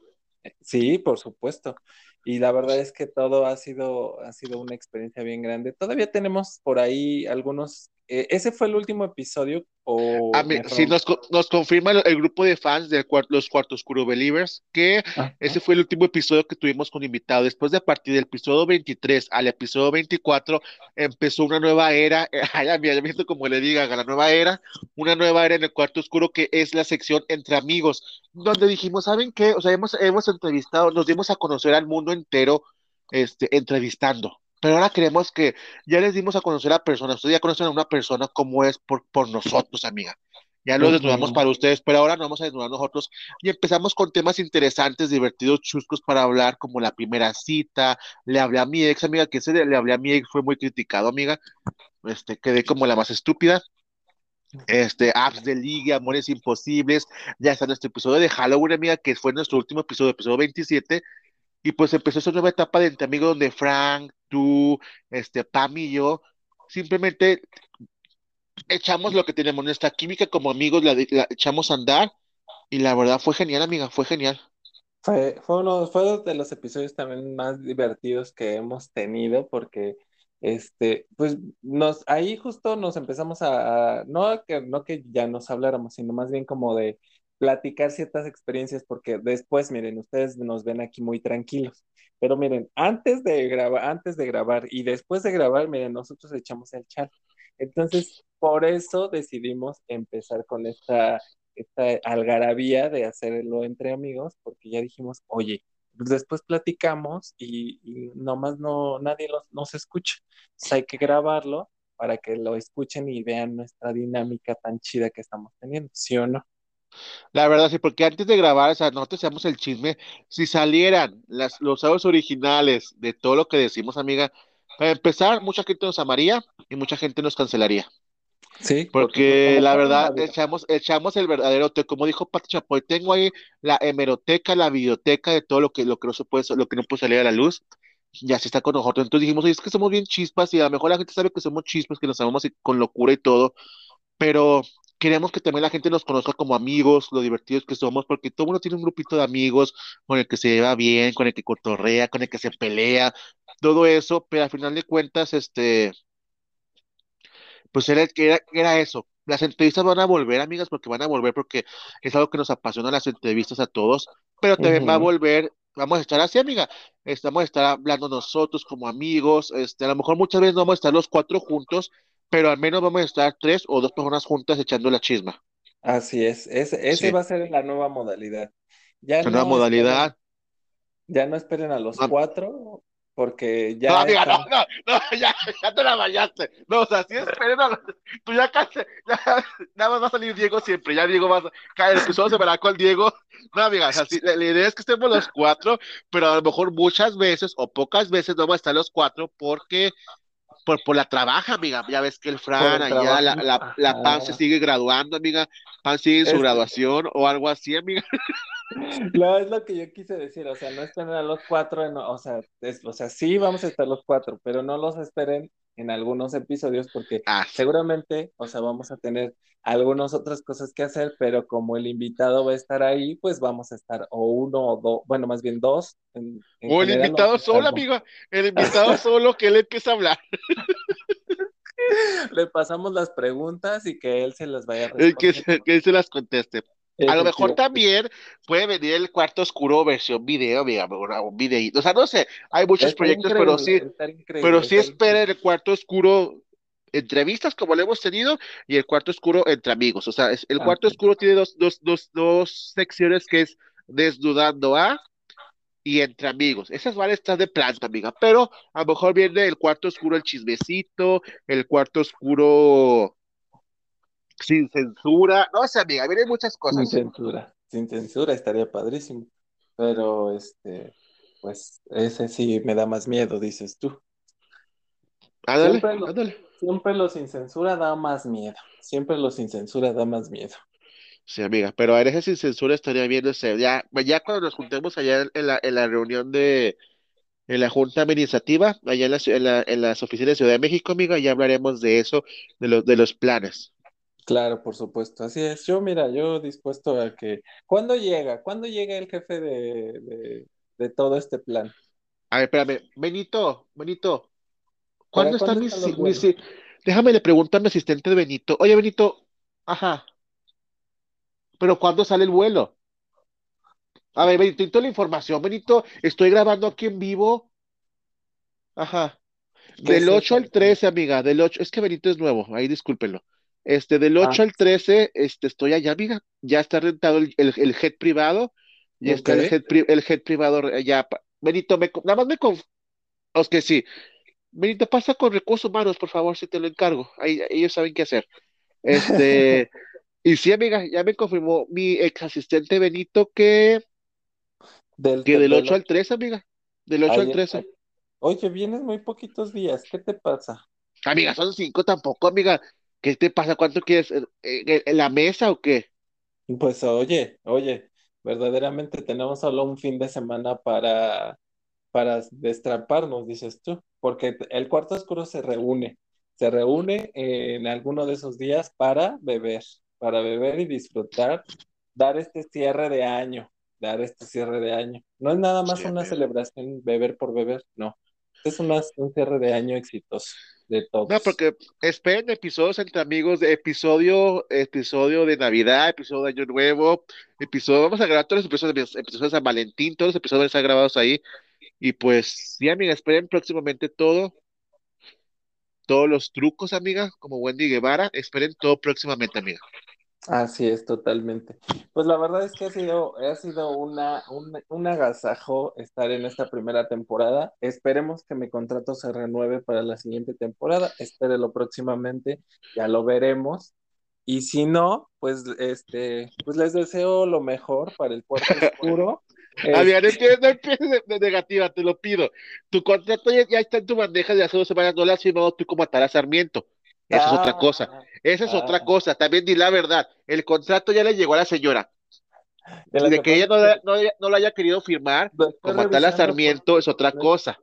Sí, por supuesto. Y la verdad es que todo ha sido, ha sido una experiencia bien grande. Todavía tenemos por ahí algunos eh, ¿Ese fue el último episodio? O ah, sí, nos, nos, confirma el, grupo de fans de los Cuarto Oscuro Believers que ese fue el último episodio que tuvimos con invitado. Después de a partir del episodio 23 al episodio 24 empezó una nueva era. Ay, ya me visto como le diga, la nueva era, una nueva era en el Cuarto Oscuro que es la sección entre amigos, donde dijimos, ¿saben qué? O sea, hemos, hemos entrevistado, nos dimos a conocer al mundo entero este, entrevistando pero ahora queremos que ya les dimos a conocer a personas, ustedes ya conocen a una persona como es por, por nosotros, amiga. Ya lo desnudamos para ustedes, pero ahora nos vamos a desnudar nosotros y empezamos con temas interesantes, divertidos, chuscos para hablar, como la primera cita. Le hablé a mi ex, amiga, que ese le hablé a mi ex, fue muy criticado, amiga. Este, quedé como la más estúpida. Este, apps de liga, amores imposibles. Ya está nuestro episodio de Halloween, amiga, que fue nuestro último episodio, episodio 27. Y pues empezó esa nueva etapa de entre amigos donde Frank, tú, este, Pam y yo, simplemente echamos lo que tenemos, nuestra química como amigos, la, echamos a andar y la verdad fue genial, amiga, fue genial. Fue, fue, uno, fue de los episodios también más divertidos que hemos tenido porque este, pues nos, ahí justo nos empezamos a, no, que, no que ya nos habláramos, sino más bien como de platicar ciertas experiencias, porque después, miren, ustedes nos ven aquí muy tranquilos, pero miren, antes de grabar, antes de grabar y después de grabar, miren, nosotros echamos el chat. Entonces, por eso decidimos empezar con esta, esta algarabía de hacerlo entre amigos, porque ya dijimos, oye, pues después platicamos y, y nomás no, nadie los, nos escucha. Entonces hay que grabarlo para que lo escuchen y vean nuestra dinámica tan chida que estamos teniendo, ¿sí o no? La verdad, sí, porque antes de grabar, o sea, nosotros el chisme, si salieran las, los audios originales de todo lo que decimos, amiga, para empezar, mucha gente nos amaría y mucha gente nos cancelaría. Sí. Porque, la verdad, echamos, echamos el verdadero, como dijo Pati Chapoy, tengo ahí la hemeroteca, la biblioteca de todo lo que, lo que no se puede, lo que no puede salir a la luz. Ya se está con nosotros. Entonces dijimos, oye, es que somos bien chispas y a lo mejor la gente sabe que somos chispas, que nos amamos con locura y todo, pero queremos que también la gente nos conozca como amigos, lo divertidos que somos, porque todo mundo tiene un grupito de amigos con el que se lleva bien, con el que cotorrea, con el que se pelea, todo eso, pero al final de cuentas, este, pues era, era, era eso. Las entrevistas van a volver, amigas, porque van a volver porque es algo que nos apasiona las entrevistas a todos, pero también va a volver vamos a estar así, amiga. Estamos a estar hablando nosotros como amigos. Este, a lo mejor muchas veces no vamos a estar los cuatro juntos, pero al menos vamos a estar tres o dos personas juntas echando la chisma. Así es, ese, ese va a ser la nueva modalidad. Ya la nueva modalidad. ya no esperen a los cuatro, porque ya. No, amiga, no, no, no, ya, ya te la vayaste. No, o sea, si esperen a los. Tú ya casi, ya, nada más va a salir Diego siempre, ya Diego va a el episodio se verá con Diego. No, amiga, o sea, la, la, idea es que estemos los cuatro, pero a lo mejor muchas veces o pocas veces no vamos a estar los cuatro porque por, por la trabaja, amiga. Ya ves que el Fran, allá la, la, la, Pan se sigue graduando, amiga. Pan sigue en su graduación o algo así, amiga. No, es lo que yo quise decir, o sea, no esperen a los cuatro, o, sea, o sea, sí vamos a estar los cuatro, pero no los esperen en algunos episodios porque ah. seguramente, o sea, vamos a tener algunas otras cosas que hacer, pero como el invitado va a estar ahí, pues vamos a estar o uno o dos, bueno, más bien dos. o el invitado solo, amigo, el invitado solo que él empieza a hablar. Le pasamos las preguntas y que él se las vaya a responder. Que, que él se las conteste. A lo mejor también puede venir el cuarto oscuro versión video, digamos, un videíto. O sea, no sé, hay muchos proyectos, pero sí, pero sí esperen el cuarto oscuro entrevistas como lo hemos tenido y el cuarto oscuro entre amigos. O sea, el cuarto oscuro tiene dos, dos, dos, dos secciones que es desnudando a y entre amigos. Esas van a estar de planta, amiga. Pero a lo mejor viene el cuarto oscuro el chismecito, el cuarto oscuro sin censura. No sé, amiga, vienen muchas cosas. Sin censura, sin censura estaría padrísimo. Pero este, pues ese sí me da más miedo, dices tú. Ándale, siempre, lo, siempre lo sin censura da más miedo. Siempre lo sin censura da más miedo. Sí, amiga, pero a herejes sin censura estaría bien, no sé, ya, ya cuando nos juntemos allá en la, en la reunión de, en la Junta Administrativa, allá en, la en, la- en las oficinas de Ciudad de México, amiga, ya hablaremos de eso, de los, de los planes. Claro, por supuesto, así es. Yo, mira, yo dispuesto a que... ¿Cuándo llega? ¿Cuándo llega el jefe de, de, de todo este plan? A ver, espérame, Benito, Benito, ¿Para ¿cuándo está mi, mi ci- Déjame le pregunto a mi asistente de Benito, oye, Benito, ajá, pero ¿cuándo sale el vuelo? A ver, Benito, necesito la información, Benito, estoy grabando aquí en vivo, ajá. ¿Qué Del es 8 eso? al 13, amiga, del 8, es que Benito es nuevo, ahí discúlpenlo. Este, del Ah, 8 al 13, este, estoy allá, amiga. Ya está rentado el, el, el jet privado, ya ok. está el pri- el jet privado pa- Benito, me, nada más me conf... Es que sí. Benito, pasa con recursos humanos, por favor, si te lo encargo. Ahí, ellos saben qué hacer. Este, y sí, amiga, ya me confirmó mi ex asistente Benito que, Del, que del del 8 al 13, amiga. Del 8 al ayer, 13. ay- Oye, vienes muy poquitos días, ¿qué te pasa? Amiga, son cinco tampoco, amiga. ¿Qué te pasa? ¿Cuánto quieres? ¿En, la mesa o qué? Pues oye, oye, verdaderamente tenemos solo un fin de semana para, para destraparnos, dices tú, porque el cuarto oscuro se reúne, se reúne en alguno de esos días para beber, para beber y disfrutar, dar este cierre de año, dar este cierre de año. No es nada más Sí, una amiga. celebración beber por beber, no, es una- un cierre de año exitoso de No, todos. porque esperen episodios entre amigos, episodio, episodio de Navidad, episodio de Año Nuevo, episodio, vamos a grabar todos los episodios, episodios de San Valentín, todos los episodios están grabados ahí. Y pues, sí, amiga, esperen próximamente todo, todos los trucos, amiga, como Wendy Guevara, esperen todo próximamente, amiga. Así es, totalmente. Pues la verdad es que ha sido, ha sido una, un, un agasajo estar en esta primera temporada. Esperemos que mi contrato se renueve para la siguiente temporada. Espérelo próximamente, ya lo veremos. Y si no, pues este, pues les deseo lo mejor para el cuarto oscuro. No Este, empieces, no empieces de, negativa, te lo pido. Tu contrato ya, ya está en tu bandeja de hace dos semanas, no lo has firmado tú como Atara Sarmiento. Eso es otra cosa. ah, Esa es otra ah, cosa. También di la verdad. El contrato ya le llegó a la señora. de que ella no, la- no, no lo haya querido firmar como Atala revisando Sarmiento es otra cosa.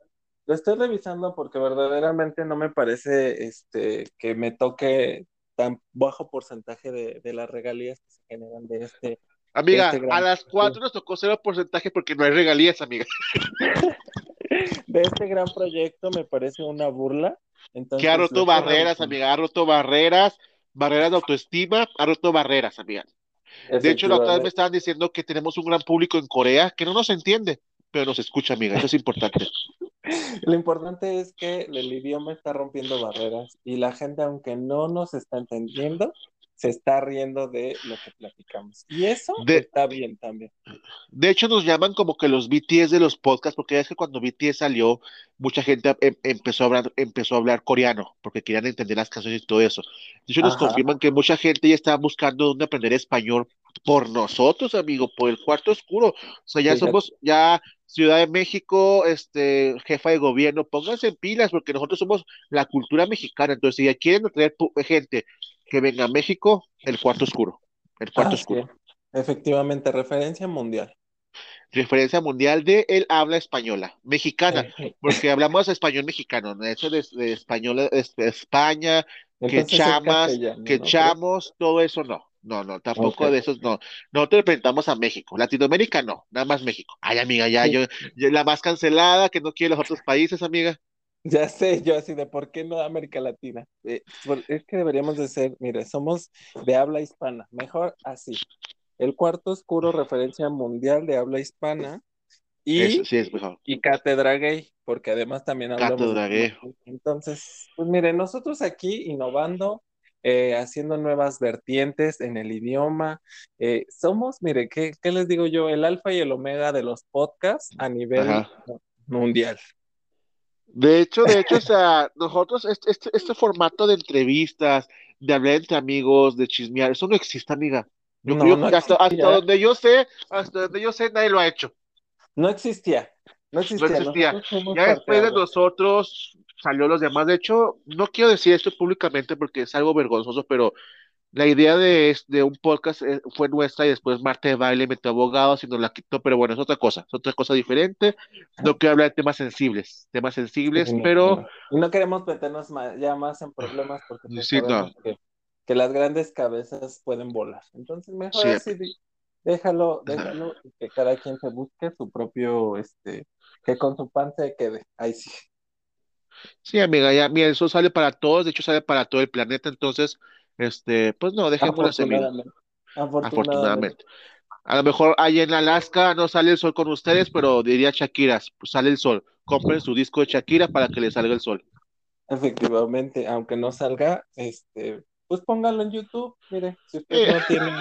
Lo estoy revisando porque verdaderamente no me parece este, que me toque tan bajo porcentaje de, de las regalías que se generan de este, de este Amiga, a las cuatro nos tocó cero porcentaje porque no hay regalías, amiga. de este gran proyecto, me parece una burla. Que ha roto barreras, amiga. Ha roto barreras, barreras de autoestima, ha roto barreras, amiga. De hecho, la otra vez me estaban diciendo que tenemos un gran público en Corea que no nos entiende, pero nos escucha, amiga. Eso es importante. Lo importante es que el idioma está rompiendo barreras y la gente, aunque no nos está entendiendo, se está riendo de lo que platicamos. Y eso De, está bien también. De hecho, nos llaman como que los BTS de los podcasts, porque es que cuando BTS salió, mucha gente em- empezó a hablar, empezó a hablar coreano, porque querían entender las canciones y todo eso. De hecho, nos Ajá, confirman que mucha gente ya estaba buscando dónde aprender español por nosotros, amigo, por el cuarto oscuro. O sea, ya fíjate. somos, ya Ciudad de México, este, jefa de gobierno, pónganse en pilas, porque nosotros somos la cultura mexicana. Entonces, si ya quieren atraer gente que venga a México, el cuarto oscuro, el cuarto Así oscuro. Efectivamente, referencia mundial. referencia mundial de el habla española, mexicana, porque hablamos español mexicano, ¿no? Eso de, de español de, de España, que Entonces es chamas, que ¿no? Chamos, todo eso no, no, no, tampoco de esos no. Nosotros representamos a México, Latinoamérica no, nada más México. Ay, amiga, ya Sí, yo, yo la más cancelada que no quiere los otros países, amiga. Ya sé, yo así de por qué no América Latina. Eh, es que deberíamos de ser, mire, somos de habla hispana, mejor así. El cuarto oscuro, referencia mundial de habla hispana Eso y, sí es mejor. y cátedra gay, porque además también hablamos Cátedra gay. gay. Entonces, pues mire, nosotros aquí innovando, eh, haciendo nuevas vertientes en el idioma, eh, somos, mire, ¿qué, qué les digo yo? El alfa y el omega de los podcasts a nivel Ajá. mundial. De hecho, de hecho, o sea, nosotros, este, este, este formato de entrevistas, de hablar entre amigos, de chismear, eso no existe, amiga. Yo No, creo no que hasta, hasta existía, donde yo sé, hasta donde yo sé, nadie lo ha hecho. no existía, no No existía. existía. Nosotros fuimos Ya después de nosotros salió los demás. De hecho, no quiero decir esto públicamente porque es algo vergonzoso, pero la idea de, de un podcast eh, fue nuestra y después Marta de Baile metió abogados y nos la quitó, pero bueno, es otra cosa, es otra cosa diferente. No quiero hablar de temas sensibles, temas sensibles, pero... No queremos meternos ya más en problemas porque que, las grandes cabezas pueden volar. Entonces, mejor así, déjalo, déjalo, que cada quien se busque su propio, este, que con su pan se quede. Ahí sí. Sí, amiga, ya, mira, eso sale para todos, de hecho sale para todo el planeta, entonces este, pues no, dejemos la semilla. Afortunadamente. A lo mejor ahí en Alaska no sale el sol con ustedes, pero diría Shakira, pues sale el sol. Compren su disco de Shakira para que le salga el sol. Efectivamente, aunque no salga, este, pues póngalo en YouTube, mire, si usted no tiene.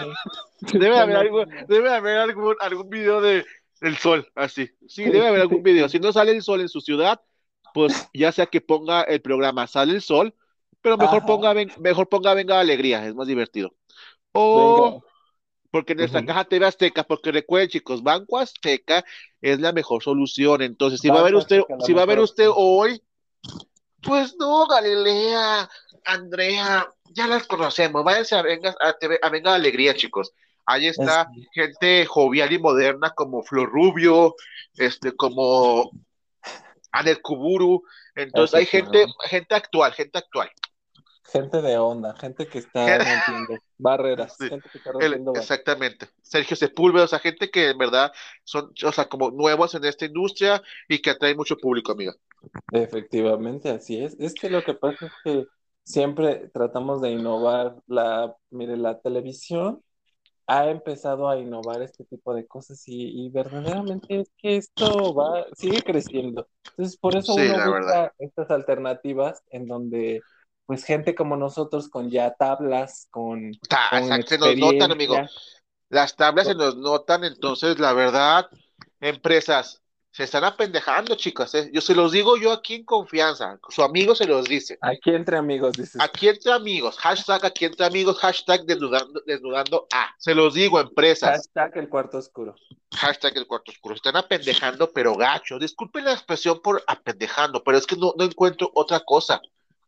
debe haber, algo, debe haber algún, algún video de el sol, así. Sí, debe haber algún video. Si no sale el sol en su ciudad, pues ya sea que ponga el programa Sale el Sol pero mejor ponga, mejor ponga Venga Alegría, es más divertido. O porque nuestra caja TV Azteca, porque recuerden chicos, Banco Azteca es la mejor solución. Entonces, si va a ver usted, si va a ver usted hoy, pues no, Galilea, Andrea, ya las conocemos. Váyanse a Venga, a, Venga Alegría, chicos. Ahí está gente jovial y moderna como Flor Rubio, este, como Anel Kuburu. Entonces hay gente, gente actual, gente actual. Gente de onda, gente que está rompiendo barreras, gente que está rompiendo Exactamente. Sergio Sepúlveda, o sea, gente que en verdad son, o sea, como nuevos en esta industria y que atrae mucho público, amiga. Efectivamente, así es. Es que lo que pasa es que siempre tratamos de innovar la, mire, la televisión ha empezado a innovar este tipo de cosas y, verdaderamente es que esto va, sigue creciendo. Entonces, por eso uno busca estas alternativas en donde pues gente como nosotros con ya tablas, con, se nos notan, amigo. Las tablas se nos notan, entonces la verdad, empresas, se están apendejando, chicos. ¿eh? Yo se los digo yo aquí en confianza. Su amigo se los dice. Aquí entre amigos, dices. Aquí entre amigos. Hashtag aquí entre amigos. Hashtag desnudando, desnudando a. Se los digo, empresas. Hashtag el cuarto oscuro. Hashtag el cuarto oscuro. Están apendejando, pero gacho. Disculpen la expresión por apendejando, pero es que no, no encuentro otra cosa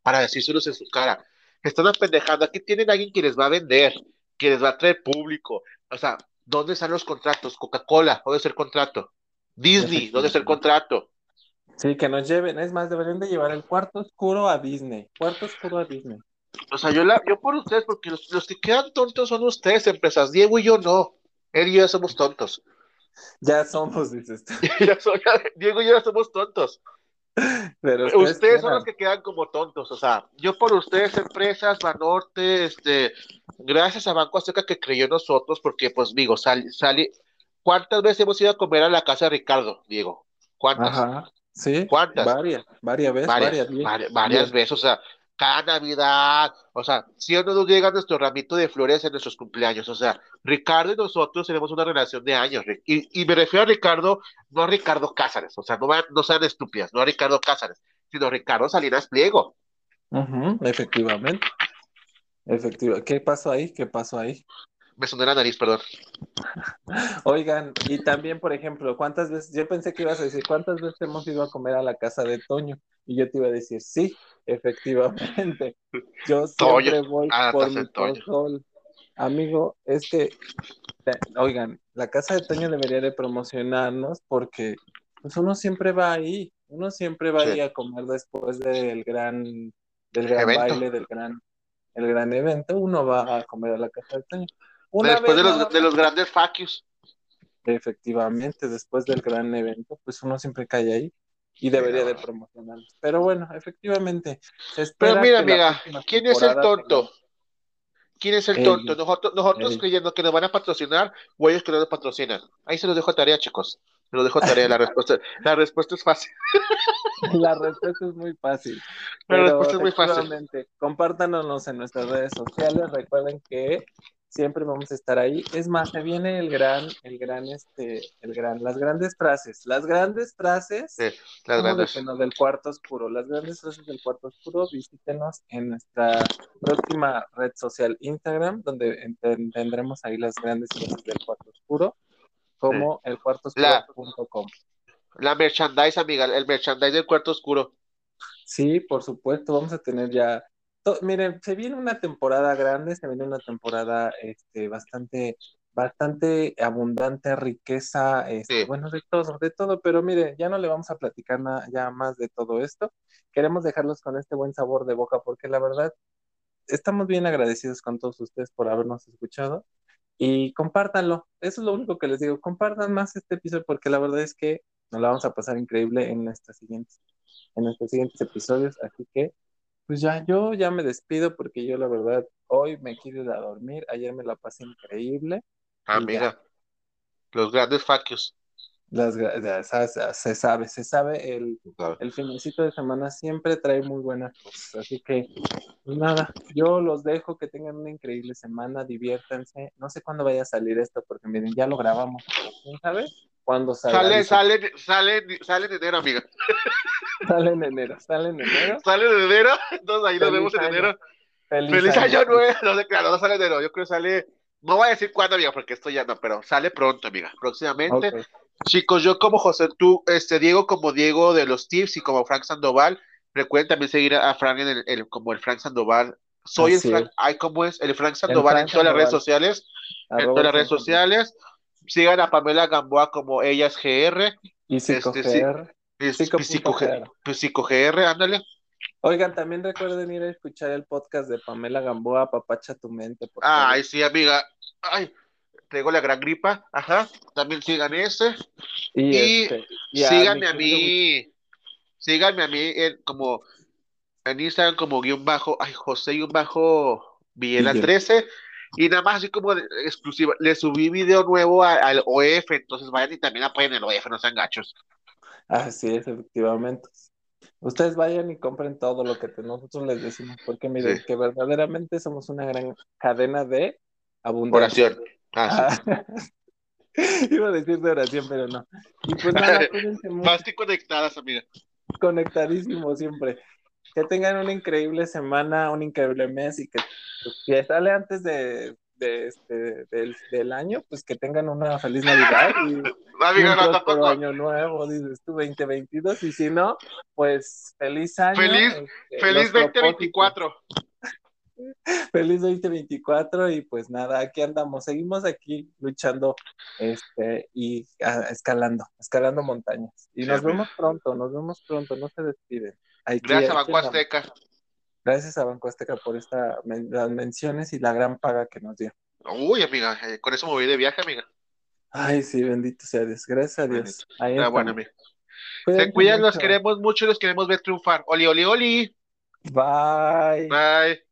para decírselos en su cara. Están apendejando, aquí tienen a alguien que les va a vender, que les va a traer público. O sea, ¿dónde están los contratos? Coca-Cola, ¿dónde está el contrato? Disney, ¿dónde está el contrato? Sí, que nos lleven, es más, deberían de llevar el cuarto oscuro a Disney, cuarto oscuro a Disney. O sea, yo, la, yo por ustedes, porque los, que quedan tontos son ustedes, empresas, Diego y yo no, él y yo ya somos tontos. Ya somos, dices tú. Diego y yo ya somos tontos. Pero ustedes, son los que quedan como tontos, o sea, yo por ustedes, empresas, Banorte, este, gracias a Banco Azteca que creyó en nosotros, porque pues digo, sale, sale, ¿cuántas veces hemos ido a comer a la casa de Ricardo, Diego? ¿Cuántas? Ajá, sí. ¿Cuántas? Varias, varias veces, varias, varias veces, o sea, cada Navidad, o sea, si no nos llega nuestro ramito de flores en nuestros cumpleaños, o sea, Ricardo y nosotros tenemos una relación de años, y, me refiero a Ricardo, no a Ricardo Cázares, o sea, no, no sean estúpidas, no a Ricardo Cázares, sino a Ricardo Salinas Pliego. efectivamente. Efectivamente. ¿Qué pasó ahí? ¿Qué pasó ahí? Me soné la nariz, perdón. Oigan, y también, por ejemplo, ¿cuántas veces, yo pensé que ibas a decir, ¿cuántas veces hemos ido a comer a la casa de Toño? Y yo te iba a decir, sí, efectivamente. Yo siempre voy ah, por mi sol. Amigo, es que, oigan, la casa de Toño debería de promocionarnos porque pues uno siempre va ahí, uno siempre va ahí a comer después del gran, del gran baile, del gran, el gran evento, uno va a comer a la casa de Toño. Después de los, de los grandes faquios. Efectivamente, después del gran evento, pues uno siempre cae ahí y debería de promocionarlos. Pero bueno, efectivamente. Pero mira, amiga, ¿quién es el tonto? ¿Quién es el tonto? Nosotros, nosotros creyendo que nos van a patrocinar o ellos que no nos patrocinan. Ahí se los dejo tarea, chicos. Se los dejo tarea. La respuesta, la respuesta es fácil. La respuesta es muy fácil. La respuesta es muy fácil. Compártanos en nuestras redes sociales. Recuerden que siempre vamos a estar ahí. Es más, se viene el gran, el gran, este, el gran, las grandes frases, las grandes frases, sí, las grandes. del cuarto oscuro, las grandes frases del cuarto oscuro, visítenos en nuestra próxima red social Instagram, donde tendremos ahí las grandes frases del cuarto oscuro, como el cuarto oscuro.com. La, la merchandise, amiga, el merchandise del cuarto oscuro. Sí, por supuesto, vamos a tener ya miren, se viene una temporada grande, se viene una temporada este, bastante, bastante abundante, riqueza, este, bueno, de todo, de todo, pero mire, ya no le vamos a platicar nada, ya más de todo esto. Queremos dejarlos con este buen sabor de boca, porque la verdad, estamos bien agradecidos con todos ustedes por habernos escuchado y compártanlo. Eso es lo único que les digo. Compartan más este episodio porque la verdad es que nos la vamos a pasar increíble en nuestros siguientes, en nuestros siguientes episodios. Así que, pues ya, yo ya me despido porque yo la verdad hoy me quiero ir a dormir. Ayer me la pasé increíble. Ah, mira, los grandes faquios. Las, se sabe, se sabe, el, el finecito de semana siempre trae muy buenas cosas, así que pues nada, yo los dejo, que tengan una increíble semana, diviértanse, no sé cuándo vaya a salir esto, porque miren, ya lo grabamos, ¿quién sabe? ¿Cuándo sale? Sale, sale, sale, en enero, amiga. Sale en enero, sale en enero. Sale en enero, entonces ahí nos vemos en enero. Feliz, año, nuevo, no sé, claro, no sale en enero, yo creo que sale, no voy a decir cuándo, amiga, porque esto ya no, pero sale pronto, amiga, próximamente. Chicos, yo como José, tú, este, Diego como Diego de los Tips y como Frank Sandoval, recuerden también seguir a, Frank en el, como el Frank Sandoval. Soy el Frank, ay, ¿cómo es? El Frank Sandoval en todas las redes sociales. en todas las redes sociales. Sigan a Pamela Gamboa como ella es GR. Y Psico GR. Psico GR, ándale. Oigan, también recuerden ir a escuchar el podcast de Pamela Gamboa, Papacha tu mente. Por Ay, sí, amiga. Ay, tengo la gran gripa, ajá, también sigan ese. Y, este, síganme a, mí, síganme a mí en, como en Instagram como guion bajo, ay, José guion bajo Villela 13. Y nada más así como exclusiva, le subí video nuevo al OF, entonces vayan y también apoyen el OF, no sean gachos. Así es, efectivamente. Ustedes vayan y compren todo lo que nosotros les decimos, porque miren, que verdaderamente somos una gran cadena de abundancia. Oración. Ah, Iba a decir de oración, pero no. Y pues nada, Más que conectadas, amiga. Conectadísimo siempre. Que tengan una increíble semana, un increíble mes y que, pues, sale antes de, de este, del, del, año, pues que tengan una feliz Navidad y un año nuevo, dices tú, 2022, y si no, pues feliz año. Feliz, este, feliz 2024. Feliz 2024 y pues nada, aquí andamos, seguimos aquí luchando este y escalando, escalando montañas. Y nos vemos pronto, nos vemos pronto, no se despiden. Gracias a Banco Azteca. Gracias a Banco Azteca por esta, las menciones y la gran paga que nos dio. Uy, amiga, eh, con eso me voy de viaje, amiga. Ay, sí, bendito sea Dios, gracias a Dios. Ahí ah, bueno, amiga. Se cuidan, los queremos mucho y los queremos ver triunfar. Oli, oli, oli. Bye. Bye.